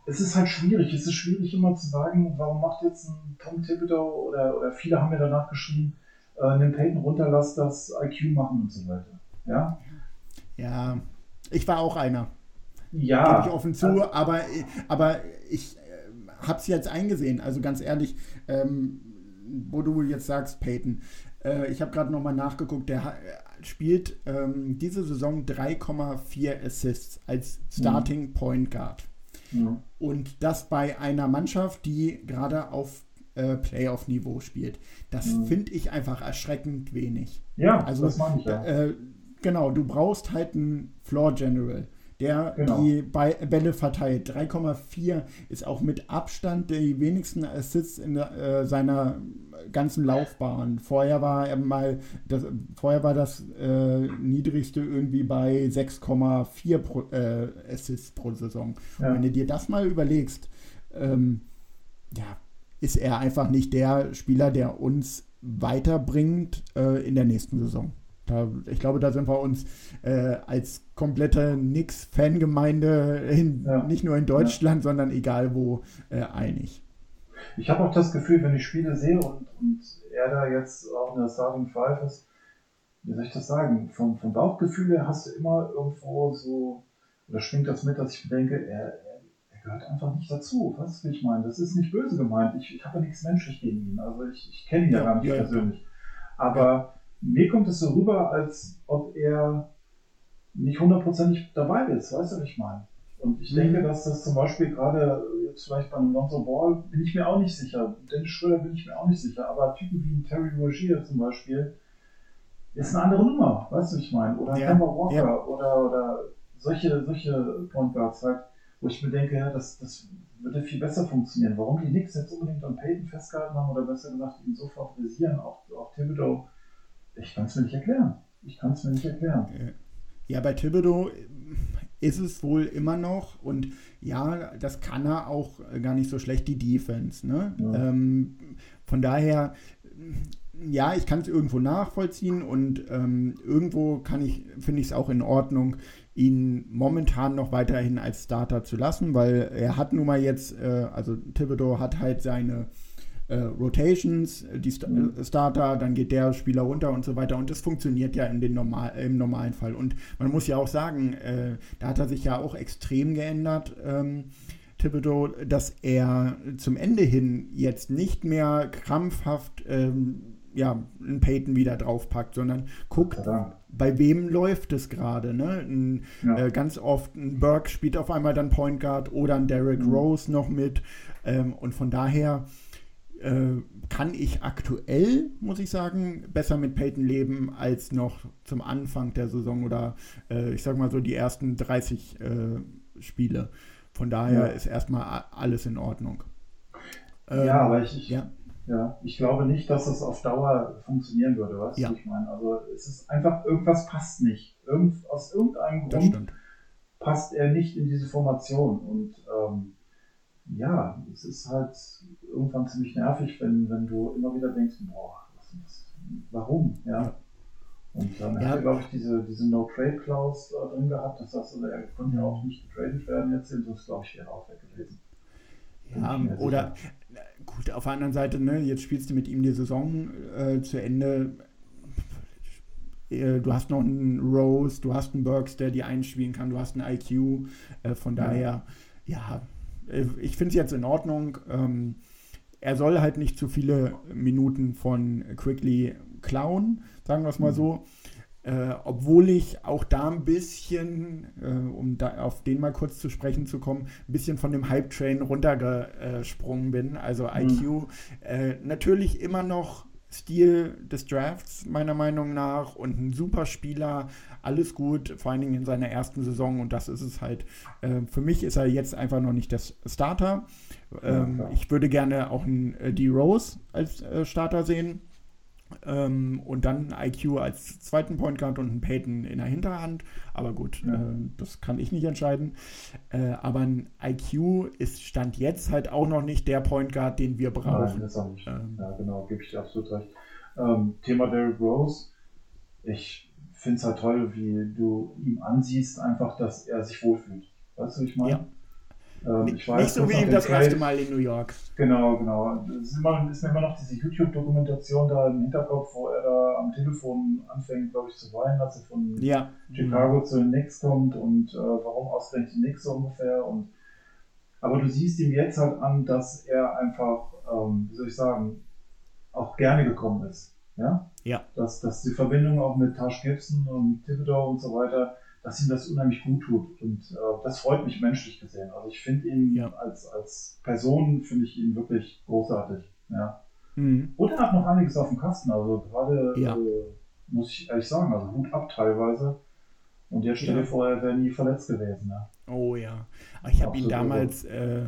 es ist halt schwierig. Es ist schwierig immer zu sagen, warum macht jetzt ein Tom Thibodeau oder, oder viele haben mir danach geschrieben, äh, einen Payton runter, lass das IQ machen und so weiter. Ja, ja ich war auch einer. Ja. Gebe ich offen zu, also, aber, aber ich äh, habe es jetzt eingesehen. Also ganz ehrlich, ähm, wo du jetzt sagst, Peyton, äh, ich habe gerade nochmal nachgeguckt, der ha- spielt ähm, diese Saison 3,4 Assists als Starting Point Guard. Ja. Und das bei einer Mannschaft, die gerade auf äh, Playoff-Niveau spielt. Das finde ich einfach erschreckend wenig. Ja, Also, das meine ich ja. Äh, genau, du brauchst halt einen Floor General, der Genau. die Bälle verteilt. 3,4 ist auch mit Abstand die wenigsten Assists in der, äh, seiner ganzen Laufbahn. Vorher war er mal, das, vorher war das äh, niedrigste irgendwie bei 6,4 pro, äh, Assists pro Saison. Ja. Und wenn du dir das mal überlegst, ähm, ja, ist er einfach nicht der Spieler, der uns weiterbringt äh, in der nächsten Saison. Ich glaube, da sind wir uns äh, als komplette Nix-Fangemeinde in- Ja. nicht nur in Deutschland, sondern egal wo äh, einig. Ich habe auch das Gefühl, wenn ich Spiele sehe und, und er da jetzt auch in der Starting Five ist, wie soll ich das sagen? Vom, vom Bauchgefühl her hast du immer irgendwo so, oder schwingt das mit, dass ich mir denke, er, er, gehört einfach nicht dazu. Weißt du, wie ich meine? Das ist nicht böse gemeint. Ich, ich habe ja nichts menschlich gegen ihn. Also ich, ich kenne ihn ja, Ja, gar nicht ja, ja. persönlich. Aber mir kommt es so rüber, als ob er nicht hundertprozentig dabei ist. Weißt du, was ich meine? Und ich Mhm. denke, dass das zum Beispiel gerade jetzt vielleicht bei einem Lonzo Ball bin ich mir auch nicht sicher. Dennis Schröder bin ich mir auch nicht sicher. Aber Typen wie Terry Rozier zum Beispiel ist eine andere Nummer. Weißt du, was ich meine? Oder Ja, Kemba Walker ja. oder, oder solche, solche Point Guards halt, wo ich mir denke, ja, das, das würde viel besser funktionieren. Warum die Knicks jetzt unbedingt an Peyton festgehalten haben oder besser gesagt ihn so favorisieren, auch, auch Thibodeau, ich kann es mir nicht erklären. Ich kann es mir nicht erklären. Ja, bei Thibodeau ist es wohl immer noch und ja, das kann er auch gar nicht so schlecht, die Defense. Ne? Ja. Ähm, von daher, ja, ich kann es irgendwo nachvollziehen und ähm, irgendwo kann ich, finde ich es auch in Ordnung, ihn momentan noch weiterhin als Starter zu lassen, weil er hat nun mal jetzt, äh, also Thibodeau hat halt seine äh, Rotations, die St Mhm. äh, Starter, dann geht der Spieler runter und so weiter. Und das funktioniert ja in den normal, im normalen Fall. Und man muss ja auch sagen, äh, da hat er sich ja auch extrem geändert, ähm, Thibodeau, dass er zum Ende hin jetzt nicht mehr krampfhaft ähm, ja, einen Peyton wieder draufpackt, sondern guckt, Verdammt. bei wem läuft es gerade. Ne? Ein, Ja. äh, ganz oft ein Burke spielt auf einmal dann Point Guard oder ein Derrick Mhm. Rose noch mit. Ähm, und von daher äh, kann ich aktuell, muss ich sagen, besser mit Peyton leben als noch zum Anfang der Saison oder äh, ich sag mal so die ersten 30 äh, Spiele. Von daher Ja. ist erstmal alles in Ordnung. Ähm, ja, aber ich, ich, ja. ja, ich glaube nicht, dass das auf Dauer funktionieren würde, weißt Ja. du, ich meine? Also es ist einfach, irgendwas passt nicht. Irgend, aus irgendeinem Grund passt er nicht in diese Formation. Und ähm, ja, es ist halt irgendwann ziemlich nervig, wenn, wenn du immer wieder denkst, boah, warum? Ja. Und dann Ja. hat er, glaube ich, diese, diese No-Trade-Clause äh, drin gehabt. Das heißt, also, er konnte ja auch nicht getradet werden jetzt. Das, glaube ich, wäre auch weg gewesen. Ja, oder na, gut, auf der anderen Seite, ne, jetzt spielst du mit ihm die Saison äh, zu Ende. Äh, Du hast noch einen Rose, du hast einen Burks, der die einspielen kann, du hast einen IQ. Äh, von Ja. daher, ja, ich finde es jetzt in Ordnung. Ähm, er soll halt nicht zu viele Minuten von Quickly klauen, sagen wir es mal Mhm. so. Äh, obwohl ich auch da ein bisschen, äh, um da auf den mal kurz zu sprechen zu kommen, ein bisschen von dem Hype-Train runtergesprungen bin. Also IQ äh, natürlich immer noch Stil des Drafts, meiner Meinung nach, und ein super Spieler, alles gut, vor allen Dingen in seiner ersten Saison und das ist es halt. Äh, für mich ist er jetzt einfach noch nicht das Starter. Ähm, klar. ich würde gerne auch einen äh, D-Rose als äh, Starter sehen. Ähm, und dann IQ als zweiten Point Guard und einen Peyton in der Hinterhand. Aber gut, Ja. äh, das kann ich nicht entscheiden. Äh, aber ein IQ ist Stand jetzt halt auch noch nicht der Point Guard, den wir Nein, brauchen. das auch nicht. Ähm. ja, genau, gebe ich dir absolut recht. Ähm, Thema Derrick Rose. Ich finde es halt toll, wie du ihm ansiehst, einfach, dass er sich wohlfühlt. Weißt du, ich meine? Ja. Ähm, Nicht, ich weiß, nicht so dass wie ihm das erste Trade- Mal in New York. Genau, genau. Es ist, immer, ist mir immer noch diese YouTube-Dokumentation da im Hinterkopf, wo er da am Telefon anfängt, glaube ich, zu weinen, als er von Ja. Chicago zu den Knicks kommt und äh, warum ausgerechnet die Knicks so ungefähr. Und, aber du siehst ihm jetzt halt an, dass er einfach, ähm, wie soll ich sagen, auch gerne gekommen ist. Ja? Ja. Dass, dass die Verbindung auch mit Tash Gibson und Thibodeau und so weiter, dass ihm das unheimlich gut tut. Und äh, das freut mich menschlich gesehen. Also ich finde ihn Ja. als, als Person, finde ich ihn wirklich großartig. Ja. Mhm. Und er hat noch einiges auf dem Kasten. Also gerade Ja. äh, muss ich ehrlich sagen, also Hut ab teilweise. Und jetzt stell dir Ja. vor, er wäre nie verletzt gewesen. Ne? Oh ja. Ich habe ihn Absolut. damals äh,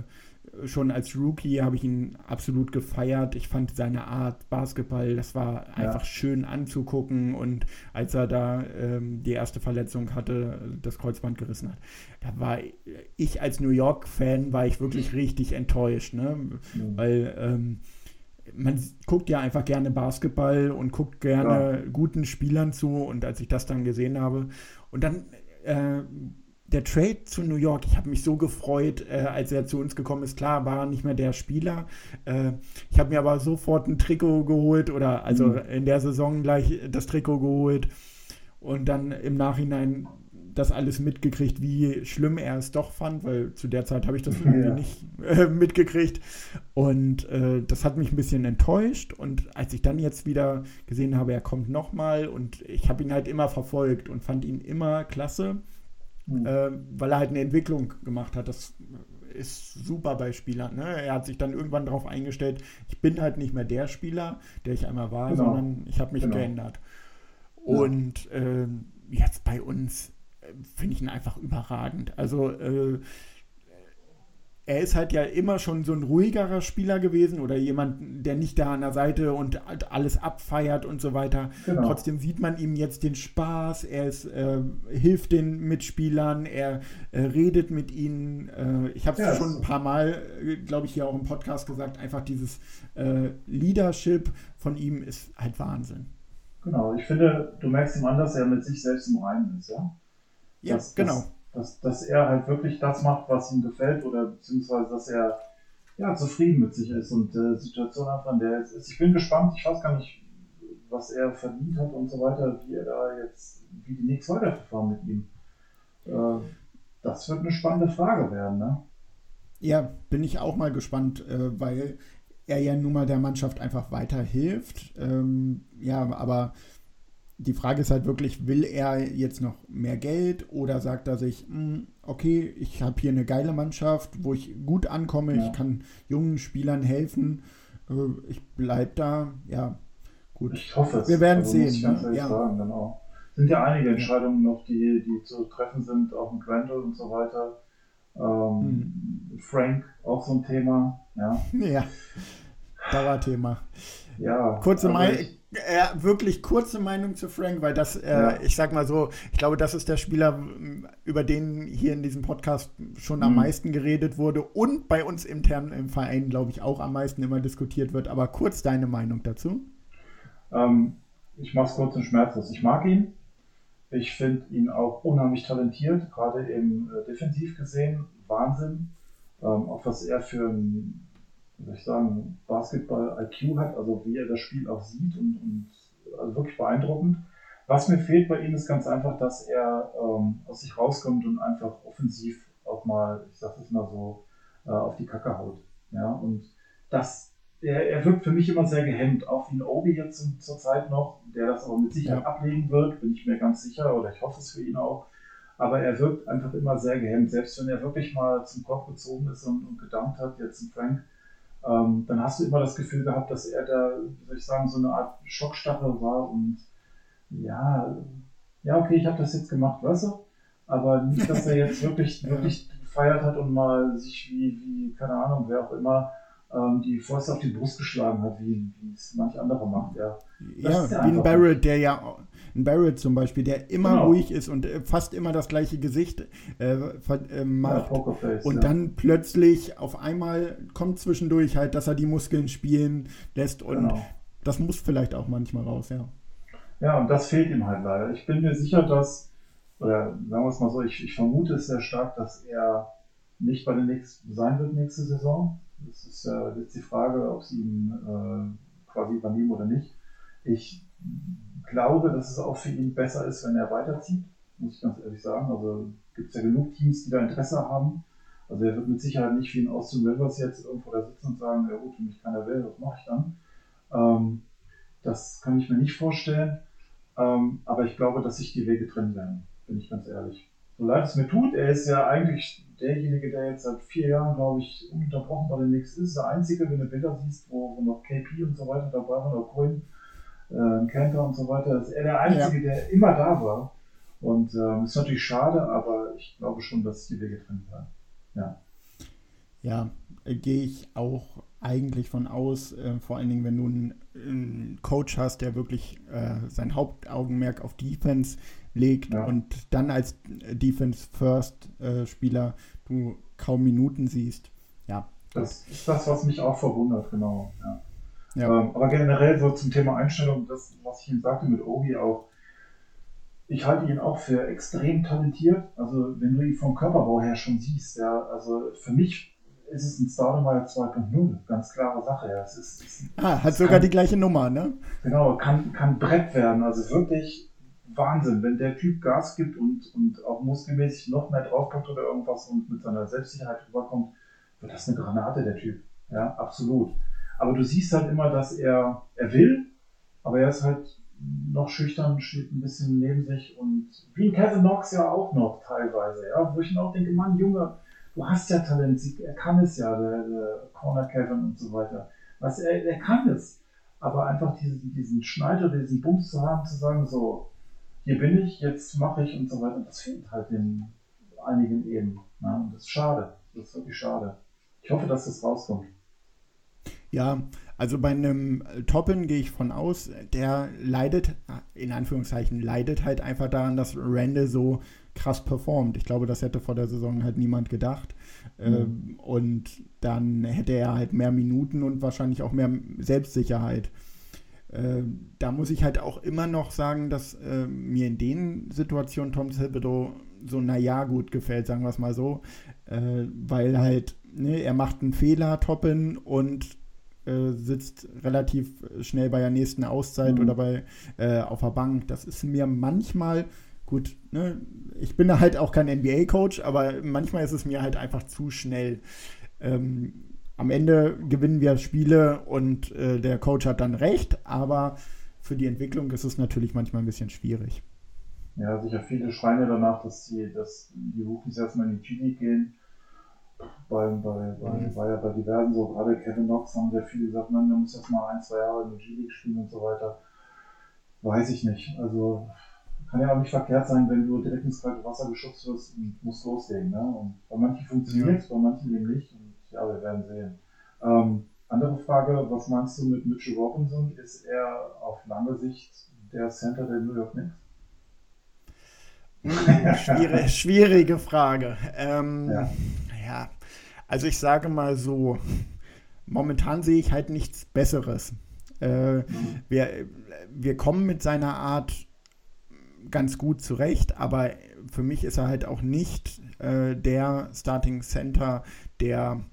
schon als Rookie habe ich ihn absolut gefeiert. Ich fand seine Art Basketball, das war einfach schön anzugucken. Und als er da ähm, die erste Verletzung hatte, das Kreuzband gerissen hat, da war ich als New York Fan war ich wirklich richtig enttäuscht, ne? Weil ähm, man guckt ja einfach gerne Basketball und guckt gerne guten Spielern zu. Und als ich das dann gesehen habe und dann äh, der Trade zu New York, ich habe mich so gefreut, äh, als er zu uns gekommen ist. Klar, war er nicht mehr der Spieler. Äh, ich habe mir aber sofort ein Trikot geholt oder also in der Saison gleich das Trikot geholt und dann im Nachhinein das alles mitgekriegt, wie schlimm er es doch fand, weil zu der Zeit habe ich das irgendwie Ja. nicht äh, mitgekriegt. Und äh, das hat mich ein bisschen enttäuscht. Und als ich dann jetzt wieder gesehen habe, er kommt nochmal und ich habe ihn halt immer verfolgt und fand ihn immer klasse, äh, weil er halt eine Entwicklung gemacht hat. Das ist super bei Spielern. Ne? Er hat sich dann irgendwann darauf eingestellt, ich bin halt nicht mehr der Spieler, der ich einmal war, Genau. sondern ich habe mich Genau. geändert. Und ähm, jetzt bei uns äh, finde ich ihn einfach überragend. Also äh, er ist halt ja immer schon so ein ruhigerer Spieler gewesen oder jemand, der nicht da an der Seite und halt alles abfeiert und so weiter. Genau. Trotzdem sieht man ihm jetzt den Spaß, er ist, äh, hilft den Mitspielern, er äh, redet mit ihnen. Äh, ich habe es Ja, schon ein paar Mal, äh, glaube ich, hier auch im Podcast gesagt, einfach dieses äh, Leadership von ihm ist halt Wahnsinn. Genau, ich finde, du merkst ihm an, dass er mit sich selbst im Reinen ist, ja? Ja, dass, genau. Dass, dass, dass er halt wirklich das macht, was ihm gefällt oder beziehungsweise, dass er ja, zufrieden mit sich ist und äh, Situation einfach, in der er ist. Ich bin gespannt, ich weiß gar nicht, was er verdient hat und so weiter, wie er da jetzt, wie die Knicks weiterverfahren mit ihm. Äh, das wird eine spannende Frage werden, ne? Ja, bin ich auch mal gespannt, äh, weil er ja nun mal der Mannschaft einfach weiterhilft. Ähm, ja, aber die Frage ist halt wirklich, will er jetzt noch mehr Geld oder sagt er sich, "Hm, okay, ich habe hier eine geile Mannschaft, wo ich gut ankomme, Ja. ich kann jungen Spielern helfen, äh, ich bleib da, ja, gut. Ich hoffe es. Wir werden Also, sehen, ne? Ja. sagen, genau. Sind ja einige Entscheidungen noch, die, die zu treffen sind, auch mit Randall und so weiter. Ähm, Hm. Frank, auch so ein Thema. Ja, (laughs) Ja, Dauerthema. ja. Kurze Meinung, ich- äh, wirklich kurze Meinung zu Frank, weil das, äh, Ja. ich sag mal so, ich glaube, das ist der Spieler, über den hier in diesem Podcast schon am Mhm. meisten geredet wurde und bei uns intern im Verein, glaube ich, auch am meisten immer diskutiert wird. Aber kurz deine Meinung dazu. Ähm, ich mache es kurz und schmerzlos. Ich mag ihn. Ich finde ihn auch unheimlich talentiert, gerade im äh, Defensiv gesehen. Wahnsinn. Ähm, auch was er für ein, wie soll ich sagen, Basketball-IQ hat, also wie er das Spiel auch sieht und, und also wirklich beeindruckend. Was mir fehlt bei ihm ist ganz einfach, dass er ähm, aus sich rauskommt und einfach offensiv auch mal, ich sag das mal so, äh, auf die Kacke haut. Ja, und das er, er wirkt für mich immer sehr gehemmt, auch wie ein Obi jetzt zur Zeit noch, der das aber mit Sicherheit Ja. ablegen wird, bin ich mir ganz sicher, oder ich hoffe es für ihn auch. Aber er wirkt einfach immer sehr gehemmt, selbst wenn er wirklich mal zum Kopf gezogen ist und, und gedankt hat, jetzt ein Frank, ähm, dann hast du immer das Gefühl gehabt, dass er da, wie soll ich sagen, so eine Art Schockstachel war und ja, ja, okay, ich habe das jetzt gemacht, weißt du? Aber nicht, dass er jetzt wirklich, (laughs) wirklich gefeiert hat und mal sich wie, wie, keine Ahnung, wer auch immer, ähm, die Fäuste auf die Brust geschlagen hat, wie, wie es manch andere macht, ja. Das ja, ja wie ein Barrett, der ja, ein Barrett zum Beispiel, der immer Genau. ruhig ist und äh, fast immer das gleiche Gesicht äh, äh, Ja, macht. Pokerface, Und ja. dann plötzlich auf einmal kommt zwischendurch halt, dass er die Muskeln spielen lässt und Genau. das muss vielleicht auch manchmal raus, ja. Ja, und das fehlt ihm halt leider. Ich bin mir sicher, dass, oder sagen wir es mal so, ich, ich vermute es sehr stark, dass er nicht bei den Knicks sein wird nächste Saison. Das ist ja jetzt die Frage, ob sie ihn äh, quasi übernehmen oder nicht. Ich glaube, dass es auch für ihn besser ist, wenn er weiterzieht, muss ich ganz ehrlich sagen. Also gibt es ja genug Teams, die da Interesse haben. Also er wird mit Sicherheit nicht wie in Austin Rivers jetzt irgendwo da sitzen und sagen, ja gut, wenn mich keiner will, was mache ich dann? Ähm, das kann ich mir nicht vorstellen. Ähm, aber ich glaube, dass sich die Wege trennen werden, bin ich ganz ehrlich. So leid es mir tut, er ist ja eigentlich derjenige, der jetzt seit vier Jahren, glaube ich, ununterbrochen bei den Knicks ist. Der einzige, wenn du Bilder siehst, wo, wo noch KP und so weiter dabei war, oder Cohen, äh, Cantor und so weiter, ist er der Einzige, ja. der immer da war. Und ähm, ist natürlich schade, aber ich glaube schon, dass die Wege trennen werden. Ja. Ja, äh, gehe ich auch eigentlich von aus, äh, vor allen Dingen, wenn du einen, einen Coach hast, der wirklich äh, sein Hauptaugenmerk auf Defense legt ja. und dann als Defense First äh, Spieler du kaum Minuten siehst. Ja. Das ist das, was mich auch verwundert, genau. Ja. ja. Ähm, aber generell so zum Thema Einstellung, das, was ich Ihnen sagte mit Obi auch, ich halte ihn auch für extrem talentiert. Also wenn du ihn vom Körperbau her schon siehst, ja, also für mich ist es ein Staudemeyer 2.0, ganz klare Sache. Ja. Es ist, es, ah, hat sogar kann, die gleiche Nummer, ne? Genau, kann, kann Brett werden. Also wirklich Wahnsinn, wenn der Typ Gas gibt und, und auch muskelmäßig noch mehr draufpackt oder irgendwas und mit seiner Selbstsicherheit rüberkommt, wird das eine Granate, der Typ. Ja, absolut. Aber du siehst halt immer, dass er, er will, aber er ist halt noch schüchtern, steht ein bisschen neben sich und wie Kevin Knox ja auch noch teilweise, ja, wo ich dann auch denke, Mann, Junge, du hast ja Talent, er kann es ja, der, der Corner Kevin und so weiter. Was, er, er kann es. Aber einfach diesen, diesen Schneid diesen Bums zu haben, zu sagen, so, hier bin ich, jetzt mache ich und so weiter, das fehlt halt in einigen eben. Ne? Und das ist schade. Das ist wirklich schade. Ich hoffe, dass das rauskommt. Ja, also bei einem Toppen gehe ich von aus, der leidet, in Anführungszeichen, leidet halt einfach daran, dass Randall so krass performt. Ich glaube, das hätte vor der Saison halt niemand gedacht. Mhm. Ähm, und dann hätte er halt mehr Minuten und wahrscheinlich auch mehr Selbstsicherheit. Äh, da muss ich halt auch immer noch sagen, dass äh, mir in den Situationen Tom Thibodeau so, naja, gut gefällt, sagen wir es mal so. Äh, weil halt, ne, er macht einen Fehler, Toppen, und äh, sitzt relativ schnell bei der nächsten Auszeit mhm. oder bei äh, auf der Bank. Das ist mir manchmal gut, ne, ich bin da halt auch kein NBA-Coach, aber manchmal ist es mir halt einfach zu schnell. Ähm, am Ende gewinnen wir Spiele und äh, der Coach hat dann recht, aber für die Entwicklung ist es natürlich manchmal ein bisschen schwierig. Ja, sicher viele schreien ja danach, dass die, dass die Rookies erstmal in die G-League gehen. Bei, bei, bei, mhm. bei, bei diversen, so gerade Kevin Knox haben sehr viele gesagt, man, der muss erstmal ein, zwei Jahre in der G-League spielen und so weiter. Weiß ich nicht. Also kann ja auch nicht verkehrt sein, wenn du direkt ins kalte Wasser geschubst wirst und musst loslegen. Ne? Und bei manchen funktioniert es, bei manchen eben nicht. Und ja, wir werden sehen. Ähm, andere Frage, was meinst du mit Mitchell Robinson? Ist er auf lange Sicht der Center der New York Knicks? Hm, schwierige, (laughs) schwierige Frage. Ähm, ja. ja, also ich sage mal so, momentan sehe ich halt nichts Besseres. Äh, mhm. wir, wir kommen mit seiner Art ganz gut zurecht, aber für mich ist er halt auch nicht äh, der Starting Center, der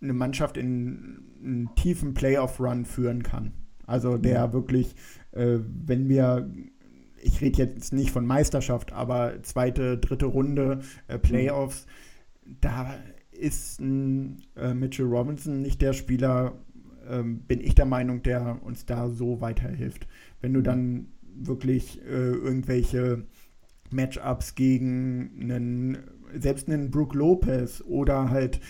eine Mannschaft in einen tiefen Playoff-Run führen kann. Also der mhm. wirklich, äh, wenn wir, ich rede jetzt nicht von Meisterschaft, aber zweite, dritte Runde äh, Playoffs, mhm. da ist ein äh, Mitchell Robinson nicht der Spieler, ähm, bin ich der Meinung, der uns da so weiterhilft. Wenn du mhm. dann wirklich äh, irgendwelche Matchups gegen einen, selbst einen Brook Lopez oder halt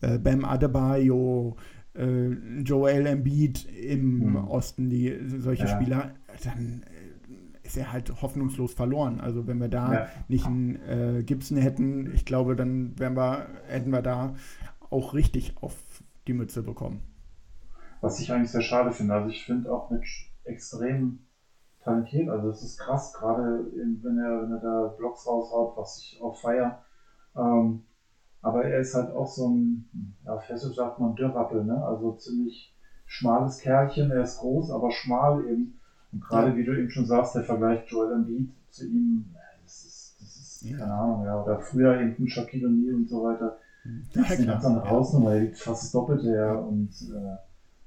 äh, Bam Adebayo, äh, Joel Embiid im mhm. Osten, die solche ja. Spieler, dann äh, ist er halt hoffnungslos verloren. Also wenn wir da ja. nicht einen äh, Gibson hätten, ich glaube, dann wären wir, hätten wir da auch richtig auf die Mütze bekommen. Was ich eigentlich sehr schade finde. Also ich finde auch mit extrem talentiert. Also es ist krass, gerade wenn er, wenn er da Blocks raushaut, was ich auch feier. Ähm, aber er ist halt auch so ein, ja, Fessel sagt man Dürrappel, ne? Also ziemlich schmales Kerlchen. Er ist groß, aber schmal eben. Und gerade ja. wie du eben schon sagst, der Vergleich Joel Embiid zu ihm, das ist, das ist ja. keine Ahnung, ja. Oder früher eben Shaquille O'Neal und so weiter. Das ist eine ganz andere Hausnummer. Er liegt fast das Doppelte, ja. Und äh,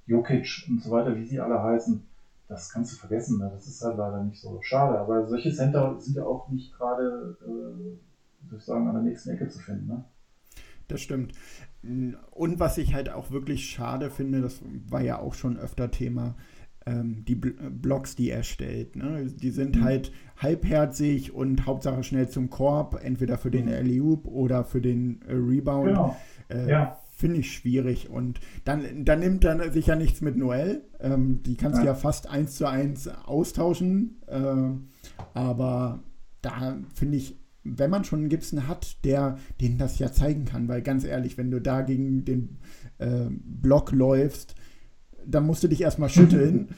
Jokic und so weiter, wie sie alle heißen das kannst du vergessen. Ne? Das ist halt leider nicht so schade. Aber solche Center sind ja auch nicht gerade, äh, würde ich sagen, an der nächsten Ecke zu finden. Ne? Das stimmt. Und was ich halt auch wirklich schade finde, das war ja auch schon öfter Thema, ähm, die Bl Blocks, die er stellt. Ne? Die sind mhm. halt halbherzig und Hauptsache schnell zum Korb, entweder für den mhm. Alley-Oop oder für den äh, Rebound. Genau. Äh, ja. Finde ich schwierig. Und dann, dann nimmt er sich ja nichts mit Noel. Ähm, die kannst du ja. fast eins zu eins austauschen. Äh, aber da finde ich, wenn man schon einen Gibson hat, der den das ja zeigen kann, weil ganz ehrlich, wenn du da gegen den äh, Block läufst, dann musst du dich erstmal (laughs) schütteln.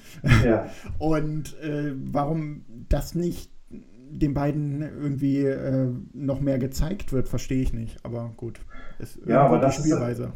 ja. (laughs) Und äh, warum das nicht den beiden irgendwie äh, noch mehr gezeigt wird, verstehe ich nicht. Aber gut, ist ja, aber das Spielweise. Ist,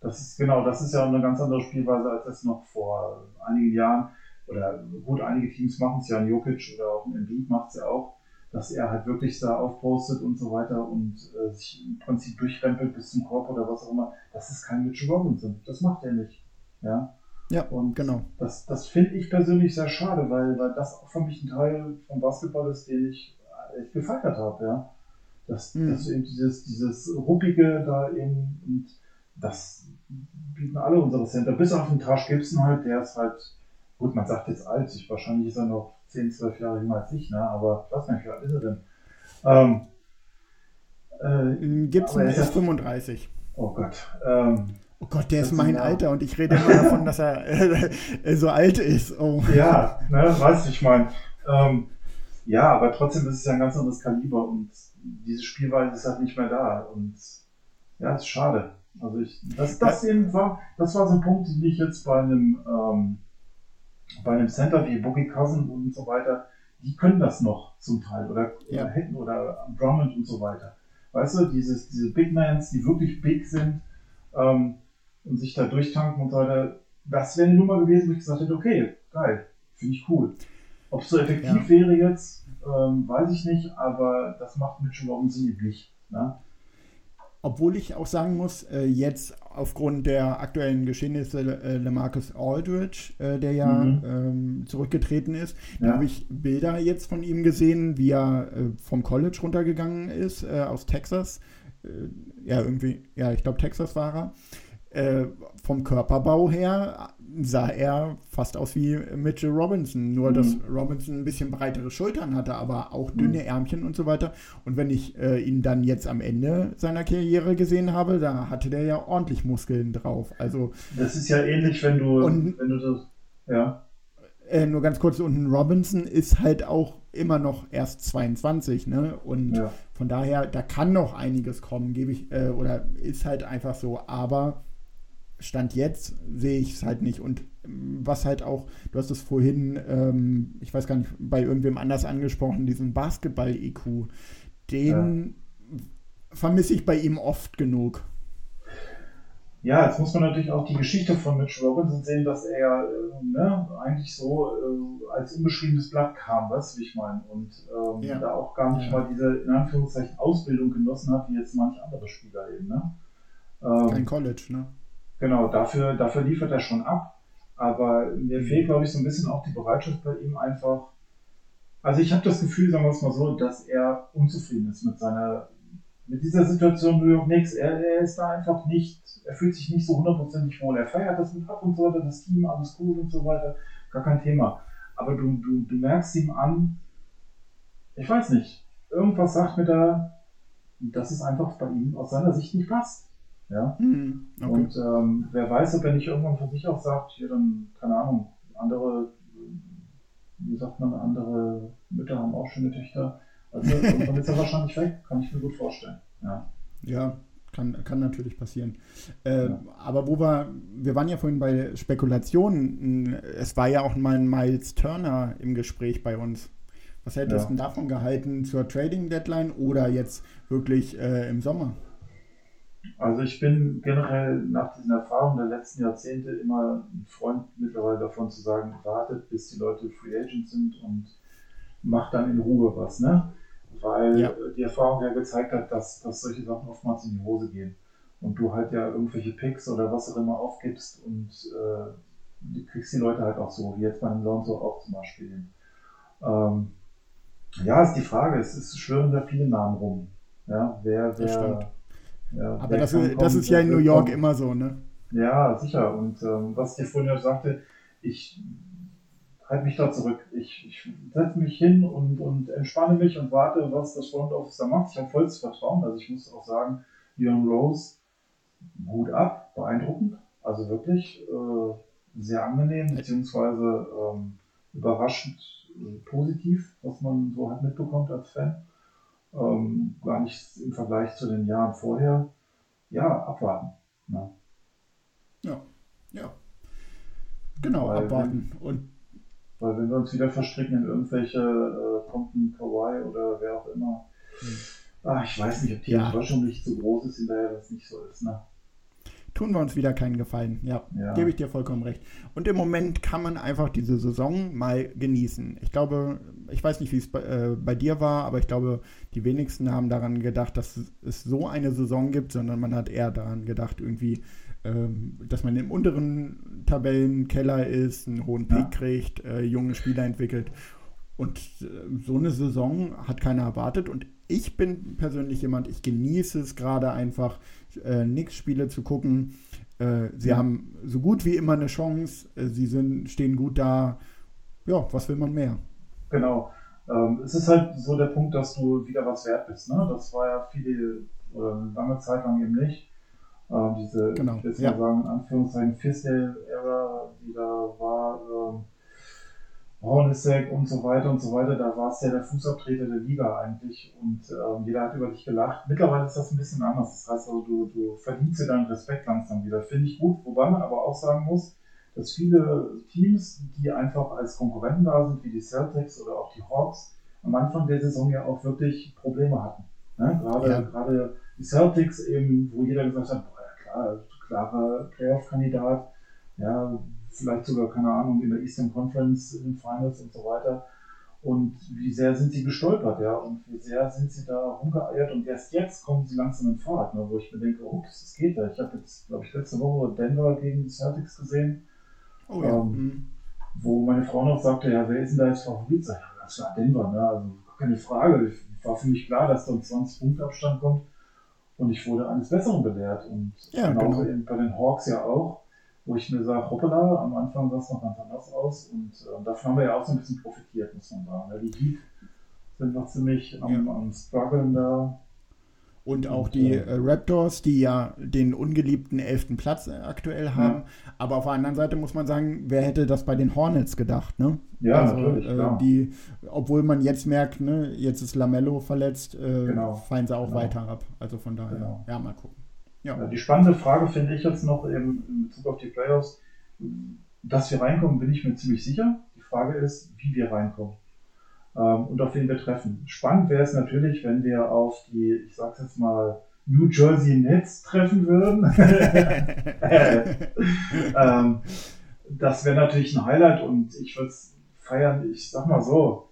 das ist genau, das ist ja eine ganz andere Spielweise als es noch vor einigen Jahren oder gut, einige Teams machen es ja, ein Jokic oder auch ein Embiid macht es ja auch, dass er halt wirklich da aufpostet und so weiter und äh, sich im Prinzip durchrempelt bis zum Korb oder was auch immer. Das ist kein Mitchell Robinson. Das macht er nicht. Ja. Ja, und genau. Das, das finde ich persönlich sehr schade, weil, weil das auch für mich ein Teil vom Basketball ist, den ich echt gefeiert habe, ja. Dass, mhm. dass eben dieses, dieses Ruppige da eben, und das bieten alle unsere Center, bis auf den Trash Gibson halt, der ist halt, gut, man sagt jetzt alt, ich, wahrscheinlich ist er noch 10, 12 Jahre jünger als ich, ne, aber ich weiß nicht, wie alt ist er denn? Ähm, äh, Gibson ist, ist 35. Oh Gott. Ähm, Oh Gott, der ist mein ja. Alter und ich rede immer davon, dass er (laughs) äh, so alt ist. Oh. Ja, ne, weißt du, ich meine. Ähm, ja, aber trotzdem ist es ja ein ganz anderes Kaliber und diese Spielweise ist halt nicht mehr da. Und ja, ist schade. Also ich, das, das eben war, das war so ein Punkt, den ich jetzt bei einem, ähm, bei einem Center wie Boogie Cousin und so weiter, die können das noch zum Teil oder, ja. oder hätten oder Drummond und so weiter. Weißt du, dieses, diese Big Mans, die wirklich big sind, ähm, und sich da durchtanken und so weiter. Das wäre eine Nummer gewesen, wo ich gesagt hätte, okay, geil, finde ich cool. Ob es so effektiv ja. wäre jetzt, ähm, weiß ich nicht, aber das macht Mitchell Robinson üblich. Ne? Obwohl ich auch sagen muss, äh, jetzt aufgrund der aktuellen Geschehnisse äh, LeMarcus Aldridge, äh, der ja mhm. ähm, zurückgetreten ist, ja. da habe ich Bilder jetzt von ihm gesehen, wie er äh, vom College runtergegangen ist, äh, aus Texas. Äh, ja, irgendwie, ja, ich glaube, Texas war er. Vom Körperbau her sah er fast aus wie Mitchell Robinson, nur mhm. dass Robinson ein bisschen breitere Schultern hatte, aber auch dünne mhm. Ärmchen und so weiter. Und wenn ich äh, ihn dann jetzt am Ende seiner Karriere gesehen habe, da hatte der ja ordentlich Muskeln drauf. Also das ist ja ähnlich, wenn du, und, wenn du das, ja. Äh, nur ganz kurz, und Robinson ist halt auch immer noch erst 22, ne? Und ja. von daher, da kann noch einiges kommen, gebe ich, äh, oder ist halt einfach so, aber Stand jetzt sehe ich es halt nicht. Und ähm, was halt auch, du hast es vorhin, ähm, ich weiß gar nicht, bei irgendwem anders angesprochen, diesen Basketball-IQ, den ja. vermisse ich bei ihm oft genug. Ja, jetzt muss man natürlich auch die Geschichte von Mitch Robinson sehen, dass er äh, ne, eigentlich so äh, als unbeschriebenes Blatt kam, weißt du, wie ich meine? Und ähm, ja. da auch gar nicht mal diese, in Anführungszeichen, Ausbildung genossen hat, wie jetzt manche andere Spieler eben. Ne? Ähm, Kein College, ne? Genau, dafür, dafür liefert er schon ab. Aber mir fehlt, glaube ich, so ein bisschen auch die Bereitschaft bei ihm einfach. Also ich habe das Gefühl, sagen wir es mal so, dass er unzufrieden ist mit seiner, mit dieser Situation New York Knicks. Er, er ist da einfach nicht, er fühlt sich nicht so hundertprozentig wohl. Er feiert das mit ab und so weiter, das Team, alles gut und so weiter. Gar kein Thema. Aber du, du, du merkst ihm an, ich weiß nicht, irgendwas sagt mir da, dass es einfach bei ihm aus seiner Sicht nicht passt. Ja? Mhm, okay. Und ähm, wer weiß, ob er nicht irgendwann von sich auch sagt, hier dann, keine Ahnung, andere, wie sagt man, andere Mütter haben auch schöne Töchter. Also (laughs) dann ist er wahrscheinlich weg, kann ich mir gut vorstellen. Ja. Ja, kann, kann natürlich passieren. Äh, ja. Aber wo wir, wir waren ja vorhin bei Spekulationen. Es war ja auch mal ein Miles Turner im Gespräch bei uns. Was hättest du ja. davon gehalten zur Trading Deadline oder jetzt wirklich äh, im Sommer? Also ich bin generell nach diesen Erfahrungen der letzten Jahrzehnte immer ein Freund mittlerweile davon zu sagen, wartet, bis die Leute Free Agent sind und macht dann in Ruhe was, ne? Weil ja. die Erfahrung ja gezeigt hat, dass, dass solche Sachen oftmals in die Hose gehen. Und du halt ja irgendwelche Picks oder was auch immer aufgibst und äh, du kriegst die Leute halt auch so, wie jetzt beim Lonzo auch zum Beispiel. Ähm, ja, ist die Frage, es, es schwören da viele Namen rum. Ja, wer, wer, Ja, Aber das, ist- das ist ja in New York kommen. immer so, ne? Ja, sicher. Und ähm, was ich dir vorhin ja sagte, ich halte mich da zurück. Ich, ich setze mich hin und, und entspanne mich und warte, was das Front Office da macht. Ich habe volles Vertrauen. Also ich muss auch sagen, Leon Rose, Hut ab, beeindruckend. Also wirklich äh, sehr angenehm, beziehungsweise ähm, überraschend äh, positiv, was man so halt mitbekommt als Fan. Ähm, gar nicht im Vergleich zu den Jahren vorher. Ja, abwarten. Ne? Ja. Ja. Genau, Weil abwarten. Und Weil wenn wir uns wieder verstricken in irgendwelche äh, Compton, Kawaii oder wer auch immer, ah, ich weiß nicht, ob die Ja. Enttäuschung nicht so groß ist, hinterher das nicht so ist. Ne? Tun wir uns wieder keinen Gefallen. Ja, Ja. gebe ich dir vollkommen recht. Und im Moment kann man einfach diese Saison mal genießen. Ich glaube, ich weiß nicht, wie es bei, äh, bei dir war, aber ich glaube, die wenigsten haben daran gedacht, dass es so eine Saison gibt, sondern man hat eher daran gedacht, irgendwie, ähm, dass man im unteren Tabellenkeller ist, einen hohen Pick Ja. kriegt, äh, junge Spieler entwickelt. Und äh, so eine Saison hat keiner erwartet. Und ich bin persönlich jemand, ich genieße es gerade einfach, äh, Nix-Spiele zu gucken. Äh, sie Ja. haben so gut wie immer eine Chance. Äh, sie sind, stehen gut da. Ja, was will man mehr? Genau. Ähm, es ist halt so der Punkt, dass du wieder was wert bist. Ne? Das war ja viele eine lange Zeit lang eben nicht. Ähm, diese, Genau, ich will jetzt ja. sagen, in Anführungszeichen Fisdale-Ära, die da war, ähm, Hornacek und so weiter und so weiter, da war es ja der Fußabtreter der Liga eigentlich und ähm, jeder hat über dich gelacht. Mittlerweile ist das ein bisschen anders. Das heißt also, du, du verdienst dir deinen Respekt langsam wieder. Finde ich gut, wobei man aber auch sagen muss, dass viele Teams, die einfach als Konkurrenten da sind, wie die Celtics oder auch die Hawks, am Anfang der Saison ja auch wirklich Probleme hatten. Ne? Gerade, Ja. gerade die Celtics eben, wo jeder gesagt hat, boah, ja klar, klarer Playoff-Kandidat, ja, vielleicht sogar, keine Ahnung, in der Eastern Conference in den Finals und so weiter. Und wie sehr sind sie gestolpert, ja, und wie sehr sind sie da rumgeeiert und erst jetzt kommen sie langsam in Fahrt, ne, wo ich mir denke, ups, das geht ja. Ich habe jetzt, glaube ich, letzte Woche Denver gegen die Celtics gesehen, Oh ja. Ähm, mhm. wo meine Frau noch sagte, ja, wer ist denn da jetzt Favorit? Sag ich, ja, das war Denver, ne? Also keine Frage. War für mich klar, dass da ein 20 Punkte Abstand kommt. Und ich wurde eines Besseren belehrt. Und Ja, genauso genau. eben bei den Hawks ja auch, wo ich mir sage, hoppala, am Anfang sah es noch ganz anders aus. Und äh, davon haben wir ja auch so ein bisschen profitiert, muss man sagen. Ja, die Heat sind noch ziemlich am, Ja. am struggeln da. Und auch Und, die äh, äh, Raptors, die ja den ungeliebten elften Platz äh, aktuell haben. Aber auf der anderen Seite muss man sagen, wer hätte das bei den Hornets gedacht, ne? Ja, also, natürlich, äh, die, obwohl man jetzt merkt, ne, jetzt ist Lamello verletzt, äh, Genau, fallen sie auch genau. weiter ab. Also von daher, Genau. ja, mal gucken. Ja, Ja, die spannende Frage finde ich jetzt noch eben in Bezug auf die Playoffs. Dass wir reinkommen, bin ich mir ziemlich sicher. Die Frage ist, wie wir reinkommen ähm, und auf wen wir treffen. Spannend wäre es natürlich, wenn wir auf die, ich sag's jetzt mal, New Jersey Nets treffen würden. (laughs) ähm, das wäre natürlich ein Highlight und ich würde es feiern. Ich sag mal so,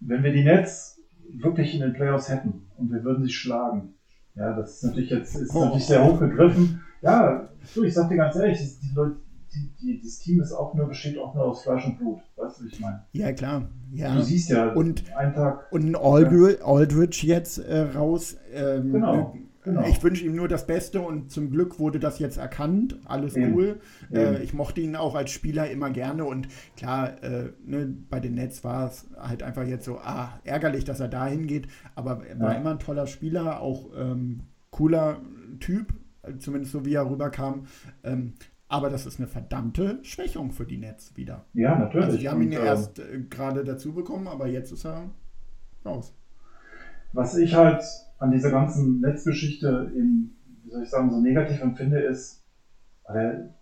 wenn wir die Nets wirklich in den Playoffs hätten und wir würden sie schlagen, ja, das ist natürlich jetzt ist Oh. natürlich sehr hoch gegriffen. Ja, du, ich sag dir ganz ehrlich, das- die Leute, die, die, das Team ist auch nur, besteht auch nur aus Fleisch und Blut. Weißt du, wie ich meine? ja klar. Ja. Du siehst ja, Und- einen Tag. Und ein Aldridge, Aldridge jetzt äh, raus. Ähm, Genau, äh, genau. Ich wünsche ihm nur das Beste und zum Glück wurde das jetzt erkannt. Alles Eben, cool. eben. Äh, ich mochte ihn auch als Spieler immer gerne und klar, äh, ne, bei den Nets war es halt einfach jetzt so, ah, ärgerlich, dass er dahin geht, aber er war Ja. immer ein toller Spieler, auch ähm, cooler Typ, äh, zumindest so wie er rüberkam. Ähm, aber das ist eine verdammte Schwächung für die Nets wieder. Ja, natürlich. Also die haben ihn ja ähm, erst äh, gerade dazu bekommen, aber jetzt ist er raus. Was ich halt an dieser ganzen Netzgeschichte eben, wie soll ich sagen, so negativ empfinde, ist, weil,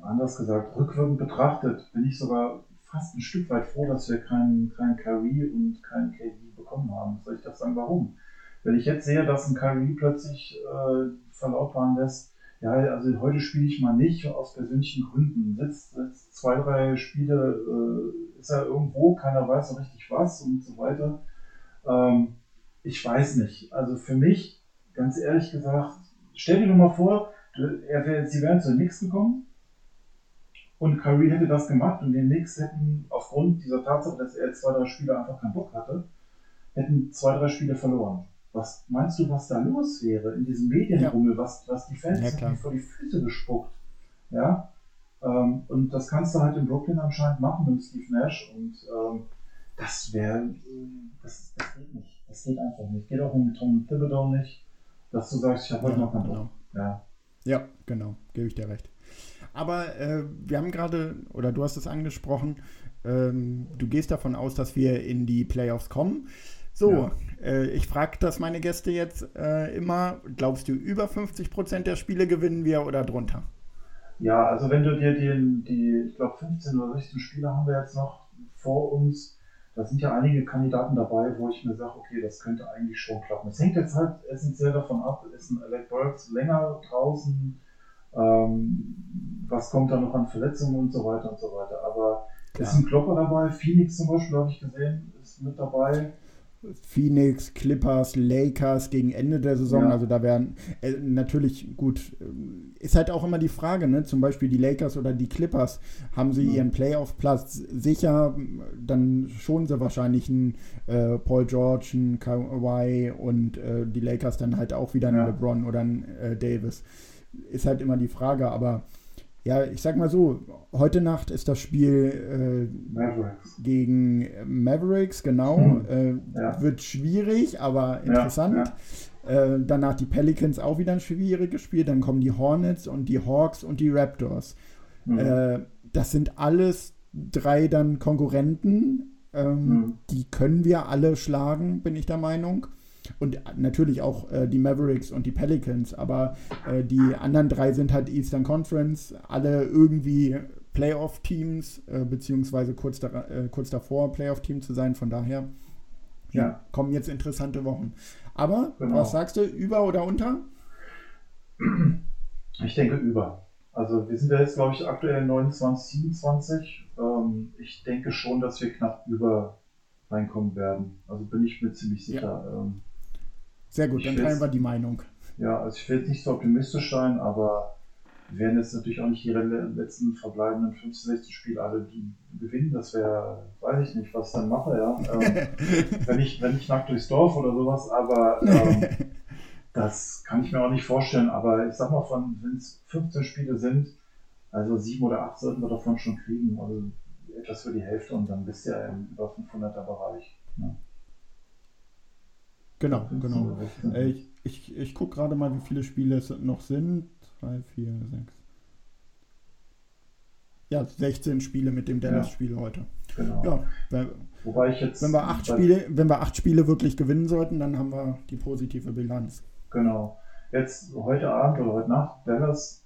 anders gesagt, rückwirkend betrachtet, bin ich sogar fast ein Stück weit froh, dass wir keinen keinen Kyrie und keinen KD bekommen haben. Soll ich das sagen, warum? Wenn ich jetzt sehe, dass ein Kyrie plötzlich äh, verlautbaren lässt, ja, also heute spiele ich mal nicht aus persönlichen Gründen. Sitzt, sitzt zwei, drei Spiele, äh, ist er irgendwo, keiner weiß so richtig was und so weiter. Ähm, ich weiß nicht. Also für mich, ganz ehrlich gesagt, stell dir nur mal vor, er sie wären zu nichts gekommen und Curry hätte das gemacht und die Knicks hätten aufgrund dieser Tatsache, dass er zwei, drei Spiele einfach keinen Bock hatte, hätten zwei, drei Spiele verloren. Was meinst du, was da los wäre in diesem Medienrummel, was, was die Fans Ja, vor die Füße gespuckt? Ja. Ähm, und das kannst du halt in Brooklyn anscheinend machen mit Steve Nash und ähm, das wäre, das, das geht nicht. Das geht einfach nicht. Geht auch mit Tom Thibodeau nicht, dass du sagst, ich habe heute noch keinen genau. Bock. Ja. Ja, genau, gebe ich dir recht. Aber äh, wir haben gerade, oder du hast es angesprochen, ähm, du gehst davon aus, dass wir in die Playoffs kommen. So, Ja. äh, ich frage das meine Gäste jetzt äh, immer, glaubst du, über 50% der Spiele gewinnen wir oder drunter? Ja, also wenn du dir die, die ich glaube 15 oder 16 Spiele haben wir jetzt noch vor uns, da sind ja einige Kandidaten dabei, wo ich mir sage, okay, das könnte eigentlich schon klappen. Es hängt jetzt halt essentiell davon ab, ist ein Alec Burks länger draußen, ähm, was kommt da noch an Verletzungen und so weiter und so weiter. Aber Klar. ist ein Klopper dabei, Phoenix zum Beispiel, habe ich gesehen, ist mit dabei. Phoenix, Clippers, Lakers gegen Ende der Saison. Ja. Also da wären äh, natürlich gut. äh, Ist halt auch immer die Frage, ne? Zum Beispiel die Lakers oder die Clippers haben sie Ja. ihren Playoff-Platz sicher, dann schonen sie wahrscheinlich einen äh, Paul George, einen Kawhi und äh, die Lakers dann halt auch wieder einen Ja. LeBron oder einen äh, Davis. Ist halt immer die Frage, aber ja, ich sag mal so, heute Nacht ist das Spiel äh, Mavericks. gegen Mavericks, genau. Hm. Äh, Ja. Wird schwierig, aber interessant. Äh, danach die Pelicans auch wieder ein schwieriges Spiel. Dann kommen die Hornets und die Hawks und die Raptors. Mhm. Äh, das sind alles drei dann Konkurrenten. Ähm, Mhm. Die können wir alle schlagen, bin ich der Meinung. Und natürlich auch äh, die Mavericks und die Pelicans, aber äh, die anderen drei sind halt Eastern Conference, alle irgendwie Playoff-Teams, äh, beziehungsweise kurz, da, äh, kurz davor Playoff-Team zu sein. Von daher ja, Ja. kommen jetzt interessante Wochen. Aber Genau. was sagst du, über oder unter? Ich denke über. Also wir sind ja jetzt, glaube ich, aktuell 29, 27. Ähm, ich denke schon, dass wir knapp über reinkommen werden. Also bin ich mir ziemlich sicher. Ähm, Sehr gut, Ich dann teilen wir die Meinung. ja, also ich will jetzt nicht so optimistisch sein, aber wir werden jetzt natürlich auch nicht die letzten verbleibenden 15, 16 Spiele alle gewinnen. Das wäre, weiß ich nicht, was ich dann mache, ja. Ähm, (laughs) wenn ich, wenn ich nackt durchs Dorf oder sowas, aber ähm, (laughs) das kann ich mir auch nicht vorstellen. Aber ich sag mal, von wenn es 15 Spiele sind, also sieben oder acht sollten wir davon schon kriegen. Also etwas für die Hälfte und dann bist du ja im über 500er Bereich. Ja. Genau, 15 genau. oder 16. Äh, ich ich, ich gucke gerade mal, wie viele Spiele es noch sind. 3, 4, 6. Ja, 16 Spiele mit dem Dallas-Spiel heute. genau. Ja, wenn, Wobei ich jetzt. wenn wir, acht Spiele, wenn wir acht Spiele wirklich gewinnen sollten, dann haben wir die positive Bilanz. Genau. Jetzt heute Abend oder heute Nacht, Dallas,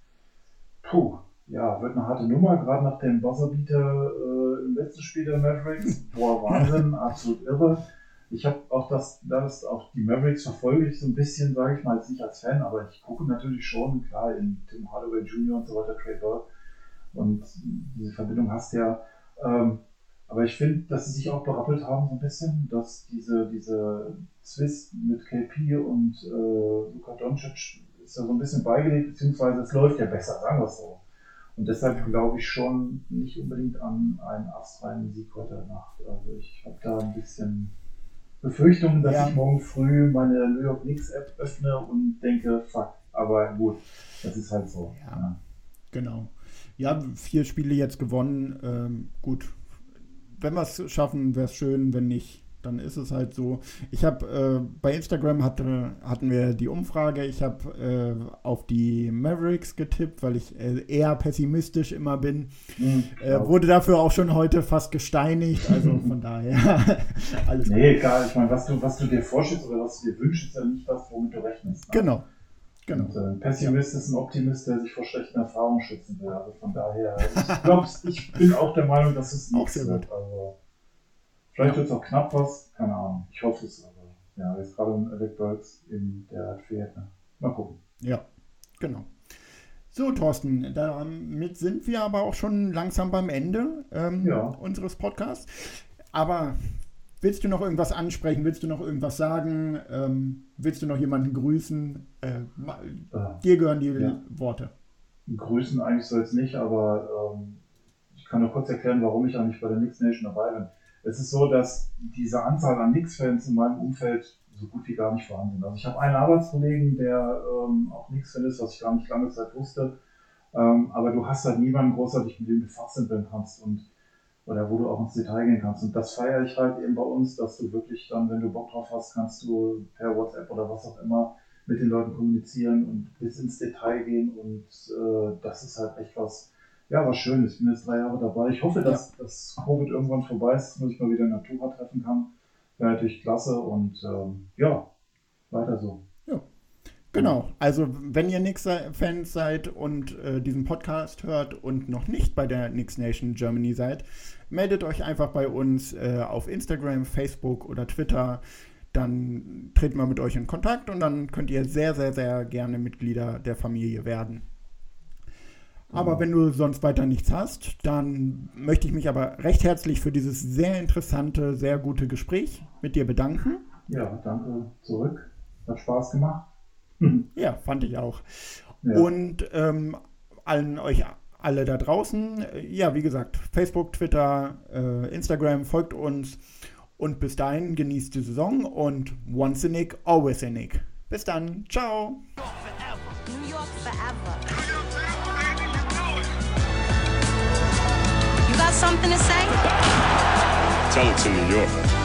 puh, ja, wird eine harte Nummer, gerade nach dem Buzzerbeater äh, im letzten Spiel der Mavericks. Boah, Wahnsinn, (laughs) absolut irre. Ich habe auch das, das, auch die Mavericks verfolge ich so ein bisschen, sage ich mal, nicht als Fan, aber ich gucke natürlich schon, klar, in Tim Hardaway Jr. und so weiter, Trey Burke. Und diese Verbindung hast du ja. Ähm, aber ich finde, dass sie sich auch berappelt haben so ein bisschen, dass diese, diese Zwist mit KP und äh, Luka Doncic ist ja so ein bisschen beigelegt, beziehungsweise es läuft ja besser, sagen wir es so. Und deshalb glaube ich schon nicht unbedingt an einen astreinen Sieg heute Nacht. Also ich habe da ein bisschen Befürchtungen, dass Ja. ich morgen früh meine New York Knicks App öffne und denke, fuck, aber gut, das ist halt so. Ja. Ja. Genau. Ja, vier Spiele jetzt gewonnen. Ähm, gut. Wenn wir es schaffen, wäre es schön. Wenn nicht, dann ist es halt so. Ich habe äh, bei Instagram hatte, hatten wir die Umfrage. Ich habe äh, auf die Mavericks getippt, weil ich äh, eher pessimistisch immer bin. Hm, Äh, ja. wurde dafür auch schon heute fast gesteinigt. Also von daher (laughs) alles gut. Nee, egal. Ich meine, was du, was du dir vorstellst oder was du dir wünschst, ist ja nicht das, womit du rechnest. Ne? Genau. Genau. Und, äh, ein Pessimist ist ein Optimist, der sich vor schlechten Erfahrungen schützen will. Also von daher, ich glaube, ich bin auch der Meinung, dass es Auch nichts sehr wird. gut. Also, vielleicht wird es auch knapp was, keine Ahnung. Ich hoffe es aber. Ja, jetzt gerade ein Alec Burks in der fehlt. Ne? Mal gucken. Ja, genau. So, Thorsten, damit sind wir aber auch schon langsam beim Ende ähm, Ja. unseres Podcasts. Aber willst du noch irgendwas ansprechen? Willst du noch irgendwas sagen? Ähm, willst du noch jemanden grüßen? Äh, Äh, dir gehören die Ja. Worte. grüßen eigentlich soll es nicht, aber ähm, ich kann nur kurz erklären, warum ich eigentlich bei der Knicks Nation dabei bin. Es ist so, dass diese Anzahl an Knicks-Fans in meinem Umfeld so gut wie gar nicht vorhanden sind. Also ich habe einen Arbeitskollegen, der ähm, auch nichts findet, was ich gar nicht lange Zeit wusste. Ähm, aber du hast halt niemanden großartig, mit dem du fachsimpeln kannst und oder wo du auch ins Detail gehen kannst. Und das feiere ich halt eben bei uns, dass du wirklich dann, wenn du Bock drauf hast, kannst du per WhatsApp oder was auch immer mit den Leuten kommunizieren und bis ins Detail gehen. Und äh, das ist halt echt was, ja, was Schönes. Ich bin jetzt drei Jahre dabei. Ich hoffe, dass, ja. dass Covid irgendwann vorbei ist, dass ich mal wieder Natura treffen kann. Wäre natürlich klasse und ähm, ja, weiter so. Ja. Genau, also wenn ihr Nix-Fans seid und äh, diesen Podcast hört und noch nicht bei der Nix Nation Germany seid, meldet euch einfach bei uns äh, auf Instagram, Facebook oder Twitter. Dann treten wir mit euch in Kontakt und dann könnt ihr sehr, sehr, sehr gerne Mitglieder der Familie werden. Aber wenn du sonst weiter nichts hast, dann möchte ich mich aber recht herzlich für dieses sehr interessante, sehr gute Gespräch mit dir bedanken. Ja, danke zurück. Hat Spaß gemacht. (laughs) Ja, fand ich auch. Ja. Und ähm, allen euch alle da draußen, ja, wie gesagt, Facebook, Twitter, äh, Instagram, folgt uns. Und bis dahin genießt die Saison und once a Nick, always a Nick. Bis dann, ciao. New York forever. You got something to say? Tell it to New York.